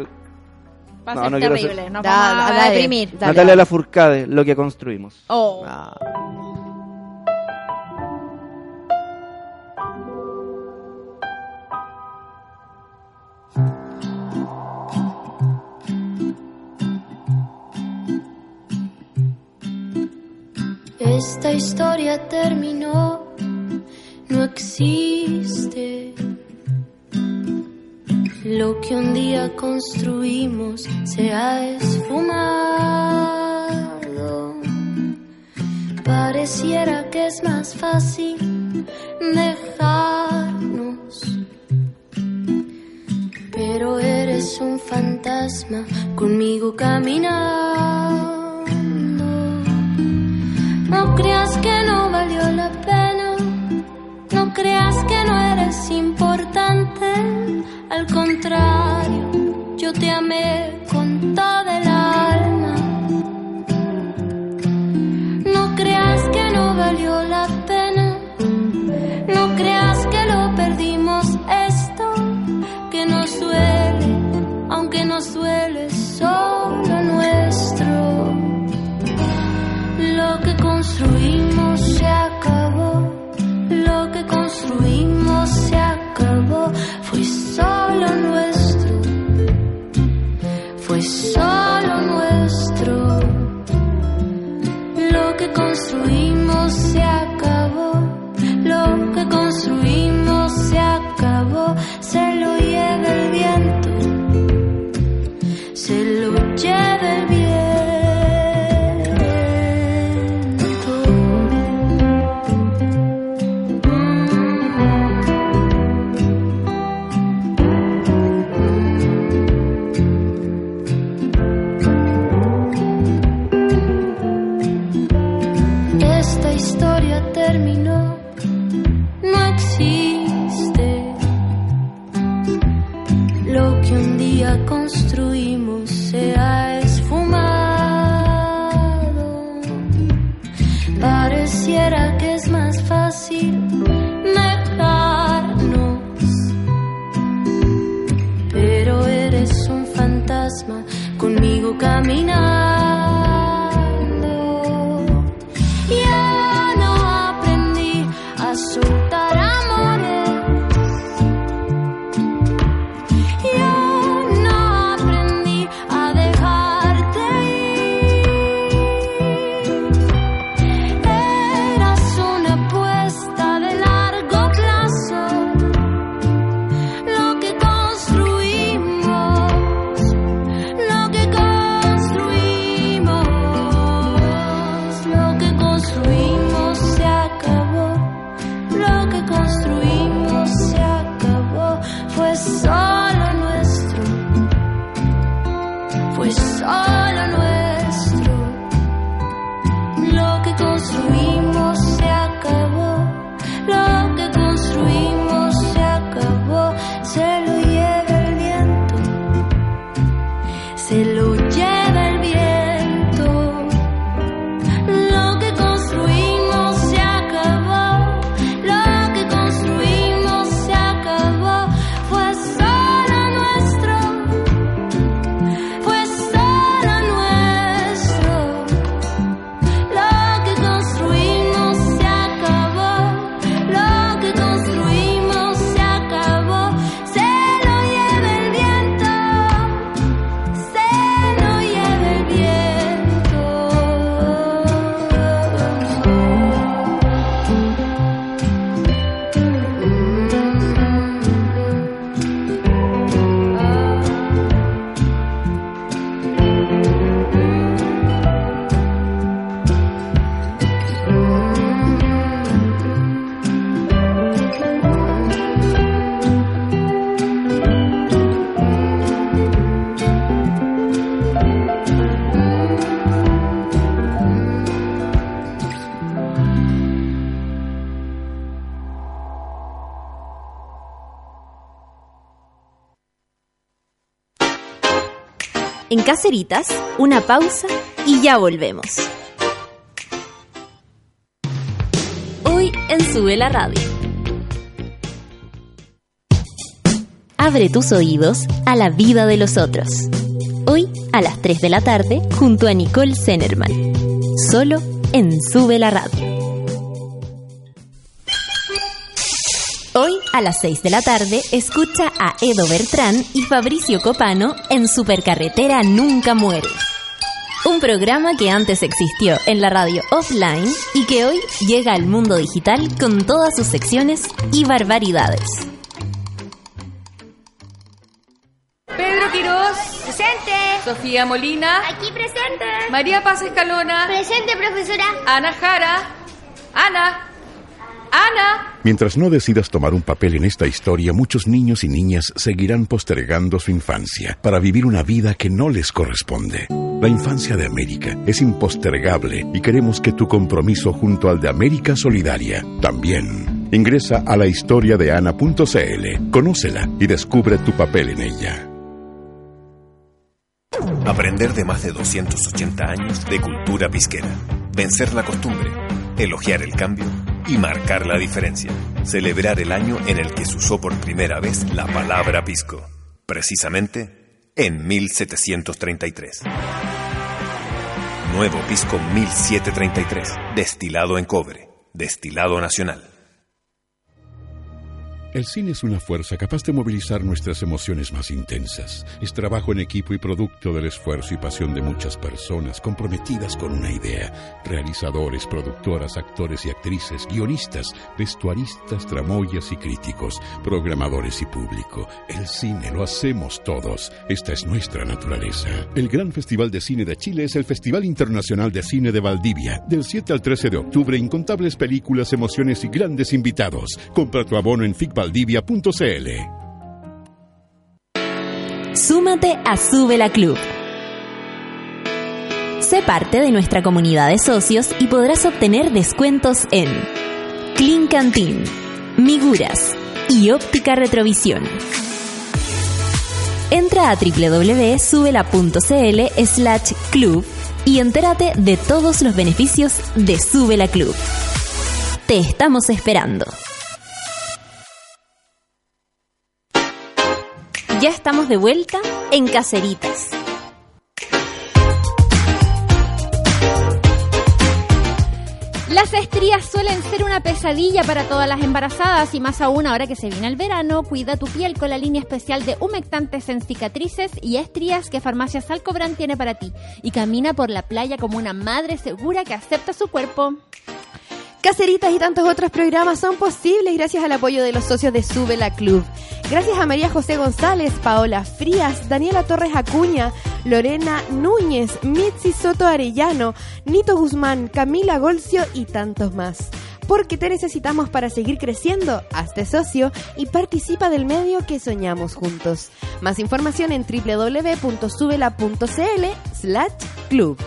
Va a No, ser no terrible, ser- nos Da- vamos a dale, deprimir. dale. Natalia Lafourcade, lo que construimos. Oh. Ah. Esta historia terminó, no existe. Lo que un día construimos se ha esfumado. Pareciera que es más fácil dejarnos. Pero eres un fantasma conmigo caminando. No creas que no valió la pena, no creas que no eres importante, al contrario, yo te amé con toda el alma. Una pausa y ya volvemos. Hoy en Sube la Radio. Abre tus oídos a la vida de los otros. Hoy a las 3 de la tarde junto a Nicole Zenerman. Solo en Sube la Radio. A las 6 de la tarde escucha a Edo Bertrán y Fabricio Copano en Supercarretera Nunca Muere. Un programa que antes existió en la radio offline y que hoy llega al mundo digital con todas sus secciones y barbaridades. Pedro Quirós. Presente. Sofía Molina. Aquí presente. María Paz Escalona. Presente, profesora. Ana Jara. Ana. Ana. Mientras no decidas tomar un papel en esta historia, muchos niños y niñas seguirán postergando su infancia para vivir una vida que no les corresponde. La infancia de América es impostergable y queremos que tu compromiso junto al de América Solidaria también. Ingresa a la historia de Ana.cl, conócela y descubre tu papel en ella. Aprender de más de 280 años de cultura pisquera. Vencer la costumbre, elogiar el cambio y marcar la diferencia. Celebrar el año en el que se usó por primera vez la palabra pisco. Precisamente en 1733. Nuevo pisco 1733. Destilado en cobre. Destilado nacional. El cine es una fuerza capaz de movilizar nuestras emociones más intensas. Es trabajo en equipo y producto del esfuerzo y pasión de muchas personas comprometidas con una idea. Realizadores, productoras, actores y actrices, guionistas, vestuaristas, tramoyas y críticos, programadores y público. El cine lo hacemos todos. Esta es nuestra naturaleza. El Gran Festival de Cine de Chile es el Festival Internacional de Cine de Valdivia. Del 7 al 13 de octubre, incontables películas, emociones y grandes invitados. Compra tu abono en ficvaldivia.cl. Súmate a Sube la Club. Sé parte de nuestra comunidad de socios y podrás obtener descuentos en Clean Canteen, Miguras y Óptica Retrovisión. Entra a www.subela.cl slash club y entérate de todos los beneficios de Subela Club. Te estamos esperando. Estamos de vuelta en Caceritas. Las estrías suelen ser una pesadilla para todas las embarazadas y más aún ahora que se viene el verano. Cuida tu piel con la línea especial de humectantes en cicatrices y estrías que Farmacia Salcobran tiene para ti. Y camina por la playa como una madre segura que acepta su cuerpo. Caceritas y tantos otros programas son posibles gracias al apoyo de los socios de Sube la Club. Gracias a María José González, Paola Frías, Daniela Torres Acuña, Lorena Núñez, Mitzi Soto Arellano, Nito Guzmán, Camila Golcio y tantos más. Porque te necesitamos para seguir creciendo, hazte socio y participa del medio que soñamos juntos. Más información en www.subela.cl slash club.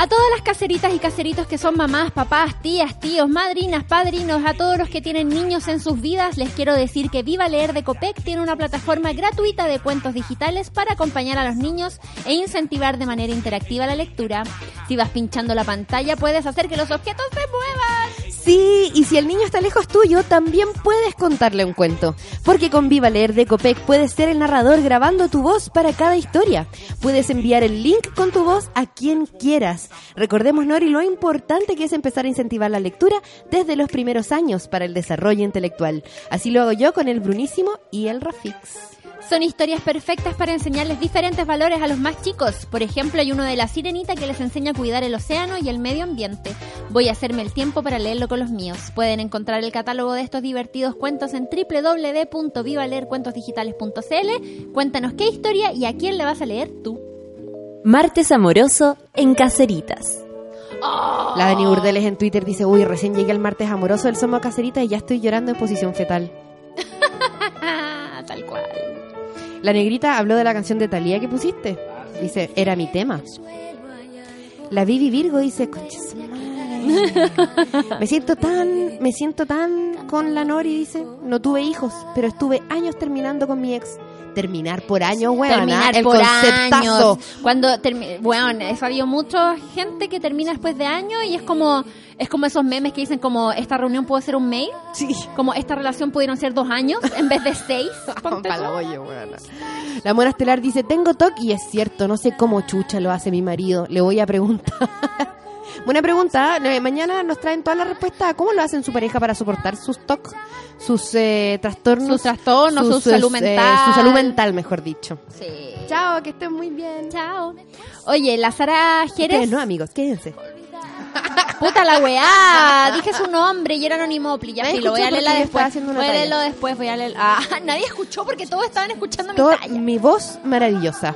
A todas las caseritas y caseritos que son mamás, papás, tías, tíos, madrinas, padrinos, a todos los que tienen niños en sus vidas, les quiero decir que Viva Leer de Copec tiene una plataforma gratuita de cuentos digitales para acompañar a los niños e incentivar de manera interactiva la lectura. Si vas pinchando la pantalla, puedes hacer que los objetos se muevan. Sí, y si el niño está lejos tuyo, también puedes contarle un cuento. Porque con Viva Leer de Copec puedes ser el narrador grabando tu voz para cada historia. Puedes enviar el link con tu voz a quien quieras. Recordemos, Nori, lo importante que es empezar a incentivar la lectura desde los primeros años para el desarrollo intelectual. Así lo hago yo con el Brunísimo y el Rafix. Son historias perfectas para enseñarles diferentes valores a los más chicos. Por ejemplo, hay uno de la sirenita que les enseña a cuidar el océano y el medio ambiente. Voy a hacerme el tiempo para leerlo con los míos. Pueden encontrar el catálogo de estos divertidos cuentos en www.vivaleercuentosdigitales.cl. Cuéntanos qué historia y a quién le vas a leer tú. Martes amoroso en Caceritas. La Dani Urdeles en Twitter dice, uy, recién llegué al martes amoroso del Somos Cacerita y ya estoy llorando en posición fetal. Tal cual. La negrita habló de la canción de Thalía que pusiste. Dice, era mi tema. La Vivi Virgo dice, me siento tan, me siento tan con la Nori, dice. No tuve hijos, pero estuve años terminando con mi ex. Terminar por años, weón. terminar el por conceptazo. años. Cuando bueno, he sabido mucha gente que termina después de años y es como es como esos memes que dicen como esta reunión puede ser un mail. Sí. Como esta relación pudieron ser dos años en vez de seis. La Mona Estelar dice, tengo TOC y es cierto, no sé cómo chucha lo hace mi marido. Le voy a preguntar. Buena pregunta. ¿eh? Mañana nos traen todas las respuestas a cómo lo hacen su pareja para soportar sus TOC, sus eh, trastornos. Sus trastornos, su salud eh, mental. su salud mental, mejor dicho. Sí. Chao, que estén muy bien. Chao. Oye, la Sara Jerez. No, amigos, quédense. Puta la weá. Dije su nombre y era anonimopli. Ya sí, lo voy a leerla después. Voy a leerlo después, voy a leer. Ah, nadie escuchó porque todos estaban escuchando mi talla. mi voz maravillosa.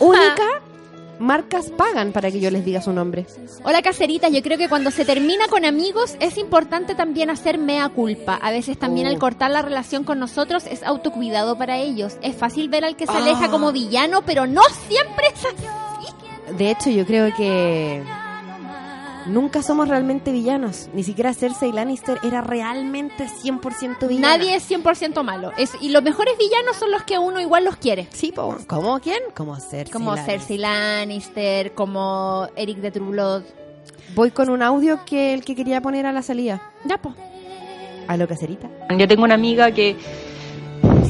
Única. Marcas pagan para que yo les diga su nombre. Hola caseritas, yo creo que cuando se termina con amigos es importante también hacer mea culpa. A veces también Oh. al cortar la relación con nosotros es autocuidado para ellos. Es fácil ver al que se Ah. aleja como villano, pero no siempre es así. De hecho, yo creo que nunca somos realmente villanos. Ni siquiera Cersei Lannister era realmente 100% villana. Nadie es 100% malo. Es, y los mejores villanos son los que uno igual los quiere. Sí, po. ¿Cómo quién? Como Cersei. Como Lannister. Cersei Lannister, como Eric de True Blood. Voy con un audio que el que quería poner a la salida. Ya, po. A lo cacerita. Yo tengo una amiga que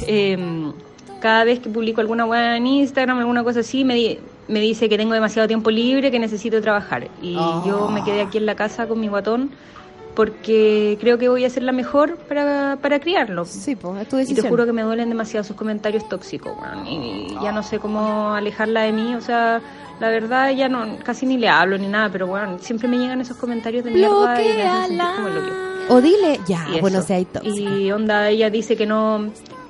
eh, cada vez que publico alguna weá en Instagram, alguna cosa así, me, di- me dice que tengo demasiado tiempo libre, que necesito trabajar. Y Ah. yo me quedé aquí en la casa con mi guatón porque creo que voy a ser la mejor para, para criarlo. Sí, pues, es tu Y decisión. te juro que me duelen demasiado sus comentarios tóxicos, weón, y ya no sé cómo alejarla de mí, o sea, la verdad ya no casi ni le hablo ni nada, pero bueno, siempre me llegan esos comentarios de mierda y me hacen sentir como el hoyo. O dile, ya, Y bueno, si hay tóxica. Y onda, ella dice que no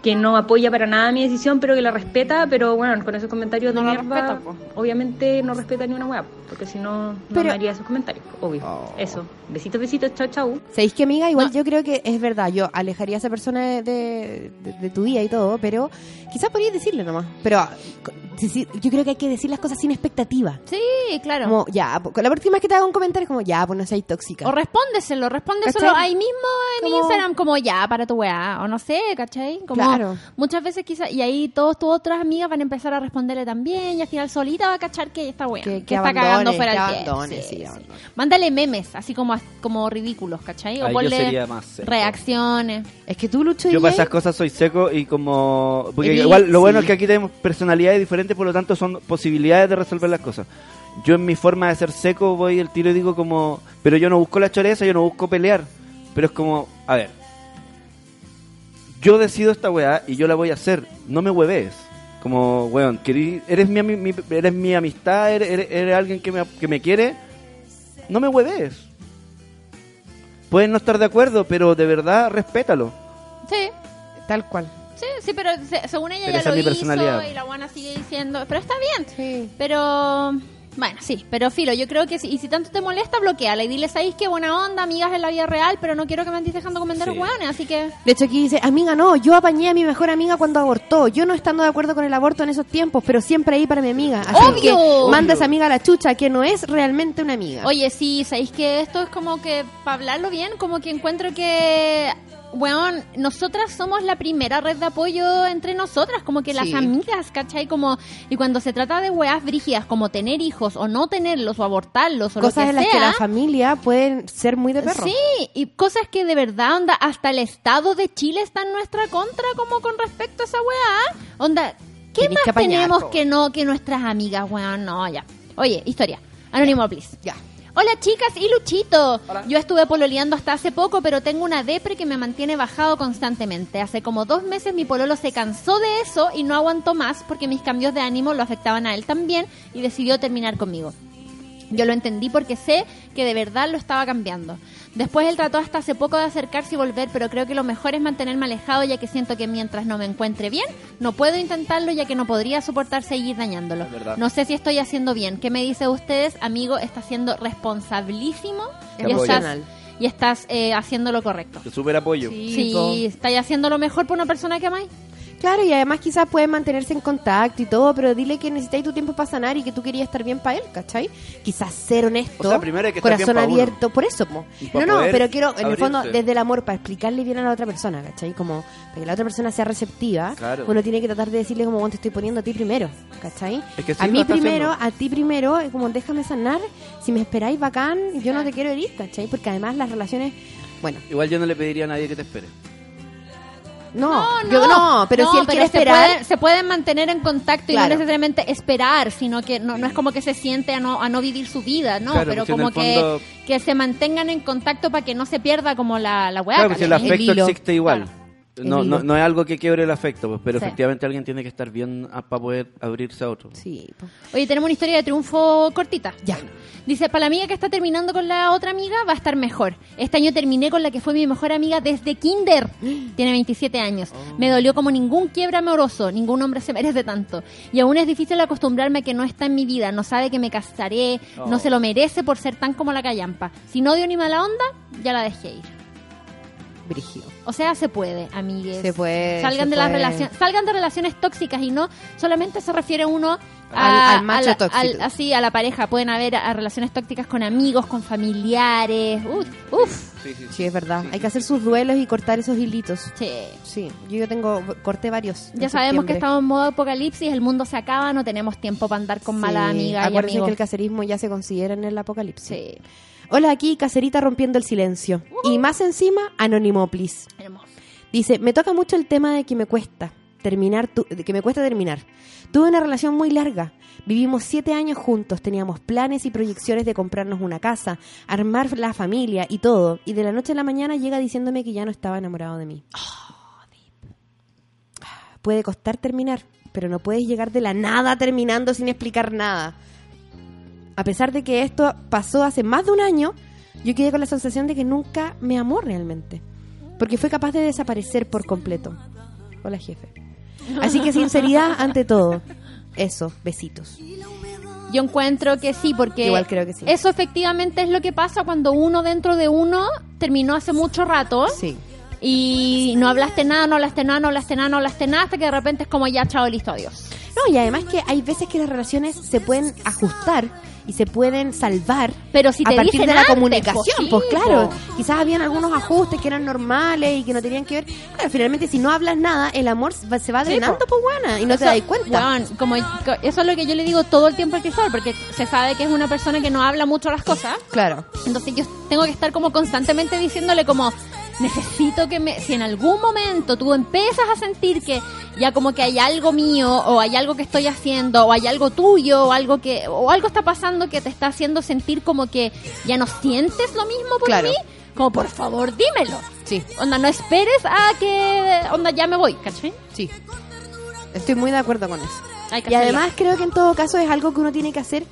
que no apoya para nada mi decisión, pero que la respeta, pero bueno, con esos comentarios de No la mierda, respeta, obviamente no respeta ni una hueá, porque si no, no Pero- me haría esos comentarios, obvio. Eso. Besitos, besitos, chao, chao. ¿Sabéis que, amiga? Igual yo creo que es verdad. Yo alejaría a esa persona de, de, tu día y todo, pero quizás podrías decirle nomás. Pero yo creo que hay que decir las cosas sin expectativa. Sí, claro. Como, ya, la próxima vez que te haga un comentario es como, ya, pues no seas tóxica. O respóndeselo, respóndeselo ¿Cachai? ahí mismo en Como- Instagram, como ya, para tu weá, o no sé, ¿cachai? Como Claro. Muchas veces quizás, y ahí todos tus otras amigas van a empezar a responderle también, y al final solita va a cachar que está weá, Que- que, que está abandone, cagando fuera que abandone, Sí, sí, sí. abandone. Mándale memes, así como, como ridículos, ¿cachai? O Ahí yo ponle sería más seco. reacciones. Es que tú, Lucho, Yo para esas cosas soy seco y como... Porque igual lo bueno es que aquí tenemos personalidades diferentes, por lo tanto son posibilidades de resolver las cosas. Yo en mi forma de ser seco voy el tiro y digo como... Pero yo no busco la choreza, yo no busco pelear. Pero es como, a ver. Yo decido esta weá y yo la voy a hacer. No me hueves. Como, weón, querí- eres mi, ami- mi- eres mi amistad, eres, eres- eres alguien que me, que me quiere. No me hueves. Puedes no estar de acuerdo, pero de verdad respétalo. Sí, tal cual. sí, sí, pero se- según ella Pero ya esa lo es mi hizo personalidad. y la buena sigue diciendo, pero está bien. Sí. Pero, bueno, sí, pero filo, yo creo que si, y si tanto te molesta, bloqueala y dile, ¿sabéis qué buena onda, amigas en la vida real, pero no quiero que me andes dejando comentarios Sí. hueones, así que... De hecho, aquí dice, amiga, no, yo apañé a mi mejor amiga cuando abortó. Yo no estando de acuerdo con el aborto en esos tiempos, pero siempre ahí para mi amiga. Así ¡Obvio! que manda esa amiga a la chucha, que no es realmente una amiga. Oye, sí, ¿sabéis que esto es como que, para hablarlo bien, como que encuentro que, weón, nosotras somos la primera red de apoyo entre nosotras, como que las Sí. amigas, ¿cachai? Como, y cuando se trata de weas brígidas, como tener hijos o no tenerlos o abortarlos o Cosas lo que en las que la familia pueden ser muy de perro. Sí, y cosas que de verdad, onda, hasta el Estado de Chile está en nuestra contra como con respecto a esa weá. Onda, ¿qué Tenés más que apañar, tenemos po. que no que nuestras amigas, weón? No, ya. Oye, historia. Anónimo, please. Ya. Hola chicas y Luchito. Yo estuve pololeando hasta hace poco, pero tengo una depre que me mantiene bajado constantemente. Hace como dos meses mi pololo se cansó de eso y no aguantó más porque mis cambios de ánimo lo afectaban a él también y decidió terminar conmigo. Yo lo entendí porque sé que de verdad lo estaba cambiando. Después él trató hasta hace poco de acercarse y volver, pero creo que lo mejor es mantenerme alejado ya que siento que mientras no me encuentre bien, no puedo intentarlo ya que no podría soportar seguir dañándolo. No sé si estoy haciendo bien. ¿Qué me dice ustedes? Amigo, estás siendo responsabilísimo y estás, y estás eh, haciendo lo correcto. Te super apoyo. Sí, po. estáis haciendo lo mejor por una persona que amáis. Claro, y además quizás pueden mantenerse en contacto y todo, pero dile que necesitáis tu tiempo para sanar y que tú querías estar bien para él, ¿cachai? Quizás ser honesto, O sea, primero hay que estar corazón bien abierto, por eso, po. No, no, pero quiero, en el fondo, desde el amor, para explicarle bien a la otra persona, ¿cachai? Como, para que la otra persona sea receptiva, Claro. uno tiene que tratar de decirle como, "Bueno, te estoy poniendo a ti primero, ¿cachai? Es que sí a mí primero, haciendo. a ti primero, es como, déjame sanar, si me esperáis bacán, yo no te quiero herir, ¿cachai? Porque además las relaciones, bueno, Igual yo no le pediría a nadie que te espere. No, yo no, pero si él quiere se esperar... pueden- se pueden mantener en contacto y no necesariamente esperar, sino que no, no es como que se siente a no, a no vivir su vida, ¿no? Claro, pero pues, como que, fondo- que se mantengan en contacto para que no se pierda como la, la weá. Claro, pues si el afecto hilo. existe igual. No, no, no es algo que quiebre el afecto, pues, pero Sí. efectivamente alguien tiene que estar bien para poder abrirse a otro. Sí. Oye, tenemos una historia de triunfo cortita. Ya. Dice, para la amiga que está terminando con la otra amiga va a estar mejor. Este año terminé con la que fue mi mejor amiga desde kinder. Tiene 27 años. Me dolió como ningún quiebra amoroso. Ningún hombre se merece tanto. Y aún es difícil acostumbrarme a que no está en mi vida. No sabe que me casaré. No Oh. se lo merece por ser tan como la callampa. Si no odio ni mala onda, ya la dejé ir. Brígido. O sea, se puede, amigues. Se puede, Salgan se de las puede. relaciones, salgan de relaciones tóxicas y no solamente se refiere uno Al- a, al macho a la- tóxico. al- así a la pareja. Pueden haber a, relaciones tóxicas con amigos, con familiares. Uf, uf. Sí, es verdad. Hay que hacer sus duelos y cortar esos hilitos. Sí. Sí, yo tengo, corté varios. Ya sabemos que estamos en modo apocalipsis, el mundo se acaba, no tenemos tiempo para andar con malas Sí, amigas y Acuérdense amigos. que el cacerismo ya se considera en el apocalipsis. Sí. Hola, aquí Cacerita rompiendo el silencio. Y más encima, Anónimo, please. Hermoso. Dice, me toca mucho el tema de que me cuesta terminar, tu- de que me cuesta terminar. Tuve una relación muy larga. Vivimos siete años juntos, teníamos planes y proyecciones de comprarnos una casa, armar la familia y todo. Y de la noche a la mañana llega diciéndome que ya no estaba enamorado de mí. Puede costar terminar, pero no puedes llegar de la nada terminando sin explicar nada. A pesar de que esto pasó hace más de un año, yo quedé con la sensación de que nunca me amó realmente. Porque fue capaz de desaparecer por completo. Hola, jefe. Así que sinceridad ante todo. Eso, besitos. Yo encuentro que sí, porque Igual creo que sí. eso efectivamente es lo que pasa cuando uno dentro de uno terminó hace mucho rato Sí. y no hablaste nada, no hablaste nada, no hablaste nada, no hablaste nada, hasta que de repente es como ya, chao, listo, adiós. No, y además que hay veces que las relaciones se pueden ajustar y se pueden salvar Pero si a partir de la antes, comunicación, pues, sí, claro, quizás habían algunos ajustes que eran normales y que no tenían que ver. Claro, finalmente si no hablas nada, el amor se va- Sí, drenando, po. pues buena, y no te das cuenta. como, co- eso es lo que yo le digo todo el tiempo al Cristóbal, porque se sabe que es una persona que no habla mucho las cosas. Claro. Entonces yo tengo que estar como constantemente diciéndole como necesito que me si en algún momento tú empiezas a sentir que ya como que hay algo mío o hay algo que estoy haciendo o hay algo tuyo o algo que o algo está pasando que te está haciendo sentir como que ya no sientes lo mismo por Claro. mí, como por favor dímelo. Sí. Onda, no esperes a que onda ya me voy, ¿cachai? Sí. Estoy muy de acuerdo con eso. Y además creo que en todo caso es algo que uno tiene que hacer.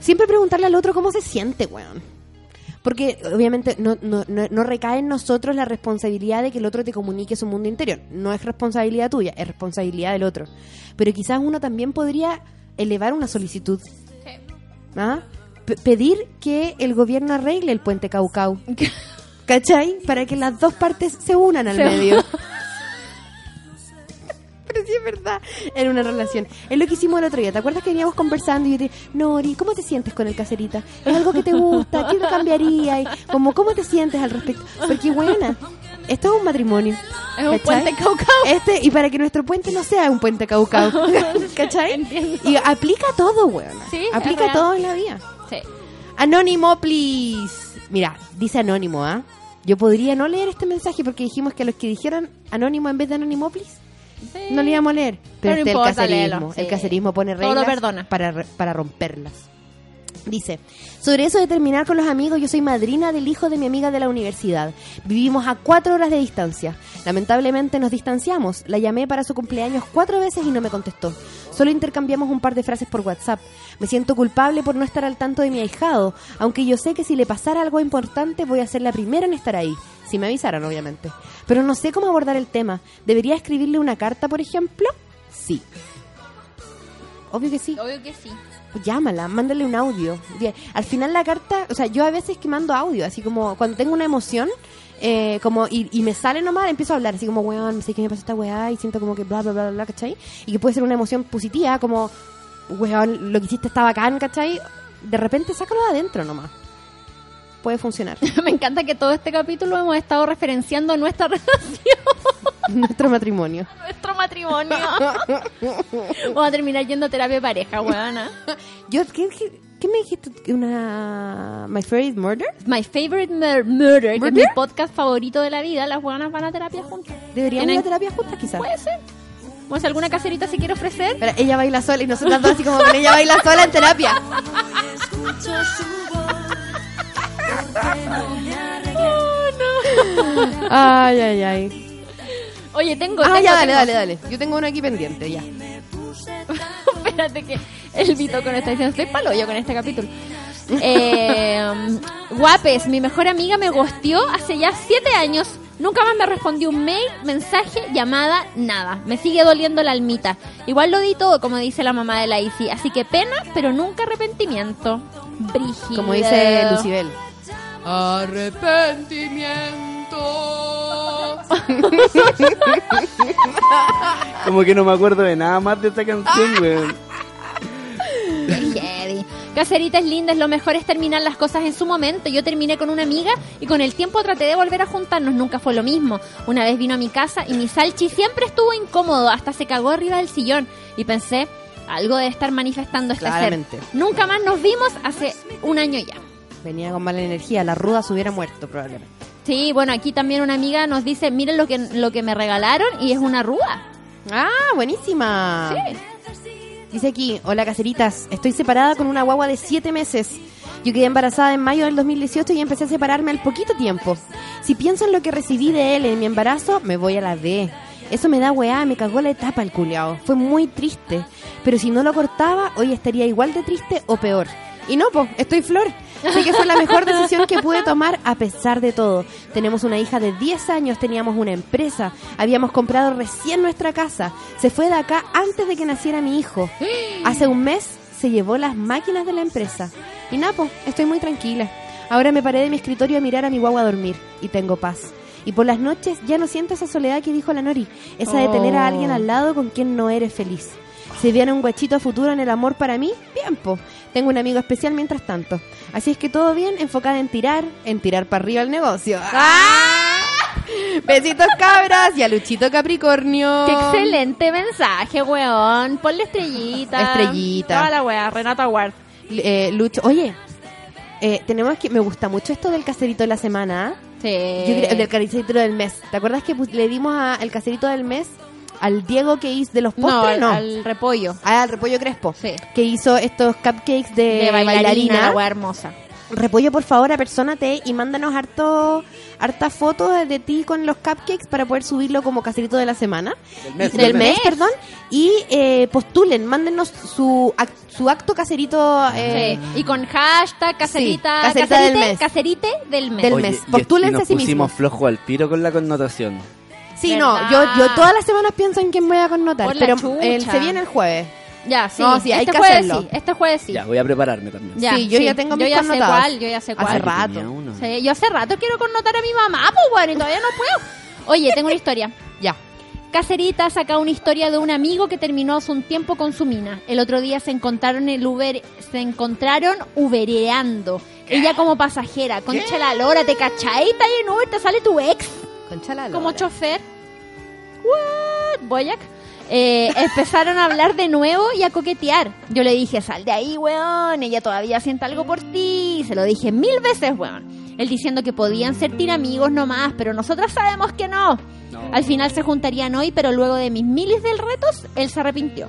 Siempre preguntarle al otro cómo se siente, weón. Porque obviamente no, no, no, no recae en nosotros la responsabilidad de que el otro te comunique su mundo interior. No es responsabilidad tuya, es responsabilidad del otro. Pero quizás uno también podría elevar una solicitud. ¿Ah? Pedir que el gobierno arregle el puente Caucau. ¿Cachai? Para que las dos partes se unan al medio. Pero sí es verdad, en una relación. Es lo que hicimos el otro día. ¿Te acuerdas que veníamos conversando y yo te Nori, ¿cómo te sientes con el caserita? ¿Es algo que te gusta? ¿Qué lo cambiaría? Y como, ¿Cómo te sientes al respecto? Porque, buena, esto es un matrimonio. Es un ¿cachai? puente Caucau. Este, y para que nuestro puente no sea un puente caucau. ¿Cachai? Y aplica todo, weona. Sí, aplica todo en la vida. Sí. Anónimo, please. Mira, dice anónimo, ¿ah? Yo podría no leer este mensaje porque dijimos que a los que dijeran anónimo en vez de anónimo, please, no le íbamos a leer. Pero, Pero no este, importa, el caserismo. léelo, sí. El caserismo pone reglas perdona. Para, para romperlas. Dice, sobre eso de terminar con los amigos, yo soy madrina del hijo de mi amiga de la universidad. Vivimos a cuatro horas de distancia. Lamentablemente nos distanciamos. La llamé para su cumpleaños cuatro veces y no me contestó. Solo intercambiamos un par de frases por WhatsApp. Me siento culpable por no estar al tanto de mi ahijado, aunque yo sé que si le pasara algo importante voy a ser la primera en estar ahí. Si me avisaran, obviamente. Pero no sé cómo abordar el tema. ¿Debería escribirle una carta, por ejemplo? Sí. Obvio que sí. Obvio que sí. Pues llámala, mándale un audio. Di- Al final la carta, o sea, yo a veces que mando audio, así como cuando tengo una emoción, eh, como y, y me sale nomás, empiezo a hablar, así como, weón, sé que me pasa esta weá y siento como que bla, bla, bla, bla, bla, ¿cachai? Y que puede ser una emoción positiva, como, weón, lo que hiciste está bacán, ¿cachai? De repente sácalo de adentro nomás. Puede funcionar. Me encanta que todo este capítulo hemos estado referenciando nuestra relación, Nuestro matrimonio. nuestro matrimonio. Vamos a terminar yendo a terapia de pareja, weona. Yo, ¿qué, qué, qué me dijiste? ¿Una My Favorite Murder? My Favorite Mur- Murder, que es ¿Murder? mi podcast favorito de la vida. Las weonas van a terapia juntas. ¿Deberíamos ir ¿Tienen- a terapia juntas quizás? Puede ser. Bueno, si alguna caserita se quiere ofrecer. Pero ella baila sola y nosotras dos así como que ella baila sola en terapia. Ay, ay, ay. Oye, tengo. Ah, tengo, ya, dale, tengo. dale, dale. Yo tengo uno aquí pendiente, ya. Espérate que el Vito con esta diciendo, estoy palo yo con este capítulo. Eh, guapes, mi mejor amiga me gosteó hace ya siete años. Nunca más me respondió un mail, mensaje, llamada, nada. Me sigue doliendo la almita. Igual lo di todo, como dice la mamá de la Isi. Así que pena, pero nunca arrepentimiento. Brígido. Como dice Lucibel. Como que no me acuerdo de nada más de esta canción, weón. Qué heavy. Cacerita es linda, es lo mejor es terminar las cosas en su momento. Yo terminé con una amiga y con el tiempo traté de volver a juntarnos, nunca fue lo mismo. Una vez vino a mi casa y mi salchi siempre estuvo incómodo, hasta se cagó arriba del sillón y pensé, algo debe estar manifestando este Claramente. ser. Nunca más nos vimos hace un año ya. Venía con mala energía, la ruda se hubiera muerto probablemente. Sí, bueno, aquí también una amiga nos dice, miren lo que, lo que me regalaron y es una rúa. Ah, buenísima. Sí. Dice aquí, hola caseritas, estoy separada con una guagua de 7 meses. Yo quedé embarazada en mayo del 2018 y empecé a separarme al poquito tiempo. Si pienso en lo que recibí de él en mi embarazo, me voy a la D. Eso me da weá, me cagó la etapa el culiao. Fue muy triste. Pero si no lo cortaba, hoy estaría igual de triste o peor. Y no, pues, estoy flor. Sé que fue la mejor decisión que pude tomar a pesar de todo. Tenemos una hija de 10 años, teníamos una empresa, habíamos comprado recién nuestra casa. Se fue de acá antes de que naciera mi hijo. Hace un mes se llevó las máquinas de la empresa. Y Napo, estoy muy tranquila. Ahora me paré de mi escritorio a mirar a mi guagua a dormir y tengo paz. Y por las noches ya no siento esa soledad que dijo la Nori, esa de tener a alguien al lado con quien no eres feliz. Si viene un guachito futuro en el amor para mí, bien, po. Tengo un amigo especial mientras tanto. Así es que todo bien, enfocada en tirar, en tirar para arriba el negocio. ¡Ah! Besitos cabras y a Luchito Capricornio. Qué excelente mensaje, weón. Ponle estrellita. Estrellita. Toda la weá, Renata Ward. Eh, Lucho, oye, eh, tenemos que. Me gusta mucho esto del caserito de la semana. ¿ah? Sí. Yo creo- del caserito del mes. ¿Te acuerdas que le dimos a- el caserito del mes al Diego que hizo de los No, postres? al, No, al repollo. Ah, al repollo Crespo. Sí. Que hizo estos cupcakes de, De bailarina, bailarina. la weá hermosa. Repollo, por favor, apersónate y mándanos harto, hartas fotos de, ti con los cupcakes para poder subirlo como caserito de la semana. Del mes, Del del mes, mes. perdón. Y eh, postulen, mándenos su, ac- su acto caserito. eh, Sí. Y con hashtag caserita, Sí, caserita caserite, del mes. caserite del mes. Del Oye, mes. y- Postúlense y nos a sí pusimos mismos. flojo al piro con la connotación. Sí, ¿Verdad? no, yo, yo todas las semanas pienso en quién voy a connotar, pero el- se viene el jueves. Ya, sí. No, sí, hay este que jueves hacerlo. sí. Este jueves sí. Ya, voy a prepararme también. Ya, Sí, yo ya tengo yo mis ya sé cuál, yo ya sé cuál. Hace rato. Sí, yo hace rato quiero connotar a mi mamá, pues bueno, y todavía no puedo. Oye, tengo una historia. Ya. Cacerita saca una historia de un amigo que terminó hace un tiempo con su mina. El otro día se encontraron el Uber, se encontraron ubereando. Ella como pasajera, concha la lora, ¿te cachai? Está ahí en Uber, te sale tu ex Concha la como chofer. What? Boyac. Eh, empezaron a hablar de nuevo y a coquetear. Yo le dije, sal de ahí, weón. Ella todavía siente algo por ti. Se lo dije mil veces, weón. Él diciendo que podían ser tiramigos nomás, pero nosotras sabemos que no. Al final se juntarían hoy, pero luego de mis miles de retos, él se arrepintió.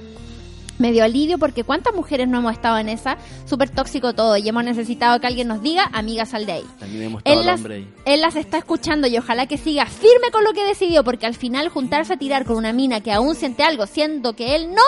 Me dio alivio porque cuántas mujeres no hemos estado en esa, súper tóxico todo, y hemos necesitado que alguien nos diga, amiga, sal de ahí. También hemos estado Él las, ahí. él las está escuchando y ojalá que siga firme con lo que decidió, porque al final juntarse a tirar con una mina que aún siente algo, siendo que él no,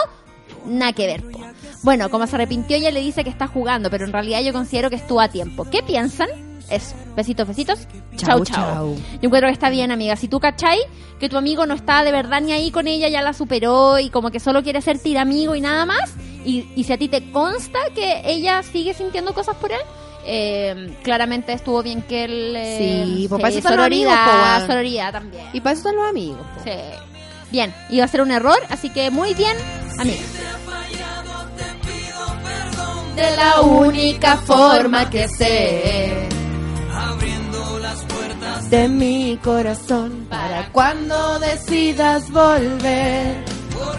nada que ver. po. Bueno, como se arrepintió, ella le dice que está jugando, pero en realidad yo considero que estuvo a tiempo. ¿Qué piensan? Eso. Besitos, besitos. Chau, Chau. Yo encuentro que está bien, amiga. Si tú cachai que tu amigo no está de verdad ni ahí con ella, ya la superó y como que solo quiere ser tiramigo y nada más, y, y si a ti te consta que ella sigue sintiendo cosas por él, eh, claramente estuvo bien que él... eh, Sí, pues para eso están los amigos, po, sororidad también. Y para eso están los amigos. po. Sí. Bien, iba a ser un error, así que muy bien, amiga. De la única forma que sé. De mi corazón para cuando decidas volver.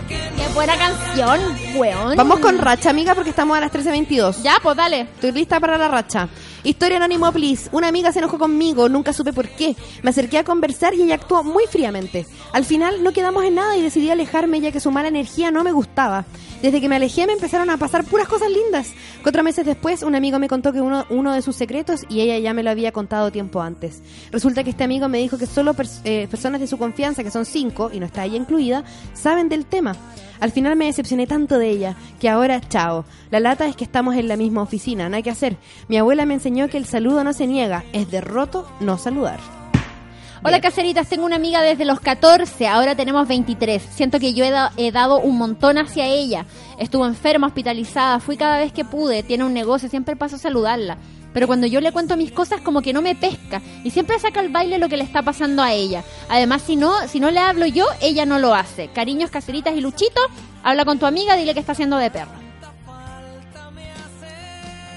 Qué buena canción, weón. Vamos con racha, amiga, porque estamos a las 13.22. Ya, pues dale. Estoy lista para la racha. Historia anónimo, please. Una amiga se enojó conmigo, nunca supe por qué. Me acerqué a conversar y ella actuó muy fríamente. Al final no quedamos en nada y decidí alejarme ya que su mala energía no me gustaba. Desde que me alejé me empezaron a pasar puras cosas lindas. Cuatro meses después, un amigo me contó que uno, uno de sus secretos y ella ya me lo había contado tiempo antes. Resulta que este amigo me dijo que solo eh, personas de su confianza, que son cinco, y no está ella incluida, saben del tema. Al final me decepcioné tanto de ella que ahora, chao. La lata es que estamos en la misma oficina, nada que hacer. Mi abuela me enseñó que el saludo no se niega, es de roto no saludar. Hola caseritas, tengo una amiga desde los 14, ahora tenemos 23. Siento que yo he, da- he dado un montón hacia ella. Estuvo enferma, hospitalizada, fui cada vez que pude, tiene un negocio, siempre paso a saludarla. Pero cuando yo le cuento mis cosas como que no me pesca y siempre saca al baile lo que le está pasando a ella. Además, si no, si no le hablo yo, ella no lo hace. Cariños, caseritas y Luchito, habla con tu amiga, dile que está haciendo de perro.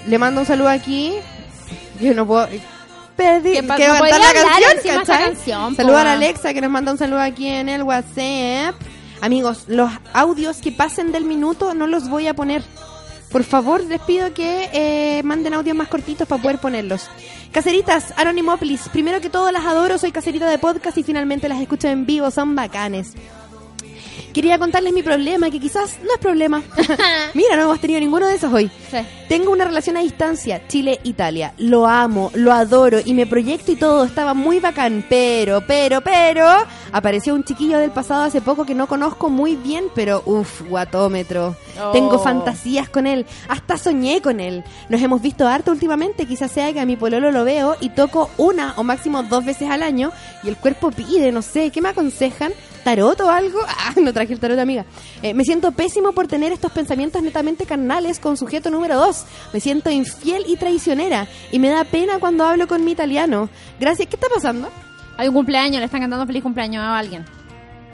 Le mando un saludo aquí. Yo no puedo. Perdí. ¿Qué pasa? que No cantar la canción, canción, Saluda a Alexa que nos manda un saludo aquí en el WhatsApp. Amigos, los audios que pasen del minuto no los voy a poner. Por favor, les pido que eh, manden audios más cortitos para poder ponerlos. Caseritas, Anonymoplis, primero que todo las adoro, soy caserita de podcast y finalmente las escucho en vivo, son bacanes. Quería contarles mi problema, que quizás no es problema. Mira, no hemos tenido ninguno de esos hoy. Sí. Tengo una relación a distancia, Chile-Italia. Lo amo, lo adoro y me proyecto y todo. Estaba muy bacán, pero, pero, pero, Apareció un chiquillo del pasado hace poco que no conozco muy bien, pero uff, guatómetro. Oh. Tengo fantasías con él. Hasta soñé con él. Nos hemos visto harto últimamente. Quizás sea que a mi pololo lo veo y toco una o máximo dos veces al año y el cuerpo pide, no sé, ¿qué me aconsejan? ¿Tarot o algo? Ah, no traje el tarot, amiga. Eh, me siento pésimo por tener estos pensamientos netamente carnales con sujeto número dos. Me siento infiel y traicionera y me da pena cuando hablo con mi italiano. Gracias. ¿Qué está pasando? Hay un cumpleaños, le están cantando feliz cumpleaños a alguien.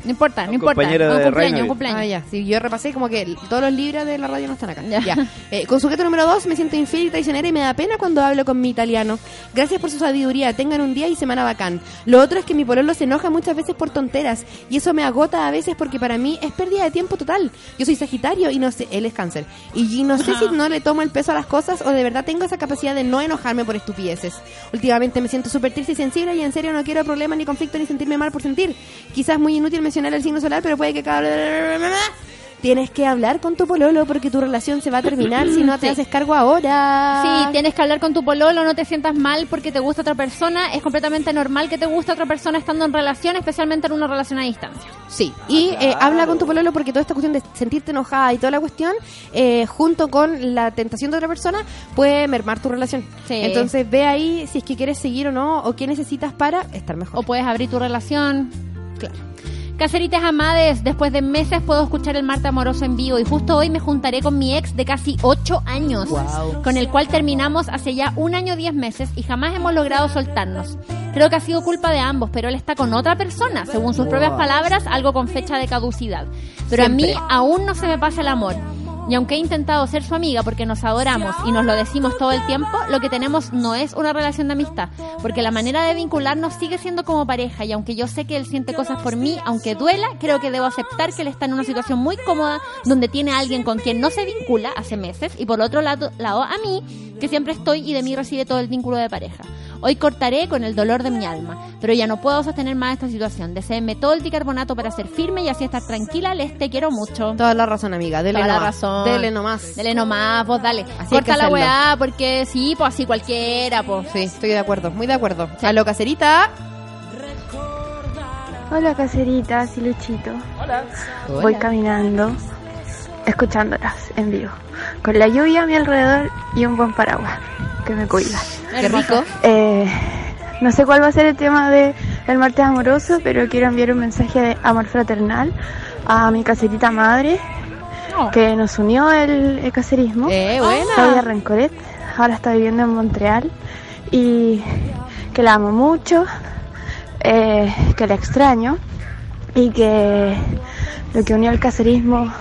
No importa, no importa. compañero un de cumpleaños, un cumpleaños. Ah, ya. Sí, yo repasé como que todos los libros de la radio no están acá. Ya. Eh, con sujeto número dos, me siento infiel y traicionera y me da pena cuando hablo con mi italiano. Gracias por su sabiduría. Tengan un día y semana bacán. Lo otro es que mi pololo se enoja muchas veces por tonteras y eso me agota a veces porque para mí es pérdida de tiempo total. Yo soy Sagitario y no sé, él es cáncer. Y no sé si no le tomo el peso a las cosas o de verdad tengo esa capacidad de no enojarme por estupideces. Últimamente me siento súper triste y sensible y en serio no quiero problemas ni conflicto ni sentirme mal por sentir. Quizás muy inútil mencionar el signo solar, pero puede que cada... Tienes que hablar con tu pololo porque tu relación se va a terminar si no te Sí. haces cargo ahora. Sí, tienes que hablar con tu pololo, no te sientas mal porque te gusta otra persona. Es completamente normal que te guste otra persona estando en relación, especialmente en una relación a distancia. Sí, y eh, habla con tu pololo porque toda esta cuestión de sentirte enojada y toda la cuestión, eh, junto con la tentación de otra persona, puede mermar tu relación. Sí. Entonces ve ahí si es que quieres seguir o no, o qué necesitas para estar mejor. O puedes abrir tu relación. Claro. Caceritas Amades, después de meses puedo escuchar el Marte Amoroso en vivo y justo hoy me juntaré con mi ex de casi 8 años, Wow. con el cual terminamos hace ya un año 10 meses y jamás hemos logrado soltarnos. Creo que ha sido culpa de ambos, pero él está con otra persona, según sus propias palabras, algo con fecha de caducidad. Pero a mí aún no se me pasa el amor. Y aunque he intentado ser su amiga porque nos adoramos y nos lo decimos todo el tiempo, lo que tenemos no es una relación de amistad, porque la manera de vincularnos sigue siendo como pareja y aunque yo sé que él siente cosas por mí, aunque duela, creo que debo aceptar que él está en una situación muy cómoda donde tiene a alguien con quien no se vincula hace meses y por otro lado, a mí, que siempre estoy y de mí recibe todo el vínculo de pareja. Hoy cortaré con el dolor de mi alma, pero ya no puedo sostener más esta situación. Deseenme todo el bicarbonato para ser firme y así estar tranquila. Les te quiero mucho. Toda la razón, amiga. Dele Toda la nomás. razón. Dele nomás. Dele nomás, vos dale. Así Corta la weá, porque sí, pues así cualquiera, pues. Sí, estoy de acuerdo, muy de acuerdo. Aló, caserita. Hola caseritas y Luchito. Hola. Voy caminando, escuchándolas en vivo, con la lluvia a mi alrededor y un buen paraguas que me cuida. Qué rico. Eh, no sé cuál va a ser el tema de el martes amoroso, pero quiero enviar un mensaje de amor fraternal a mi caserita madre que nos unió el, el caserismo. Eh, buena. Claudia Rencoret, ahora está viviendo en Montreal y que la amo mucho, eh, que la extraño y que lo que unió el caserismo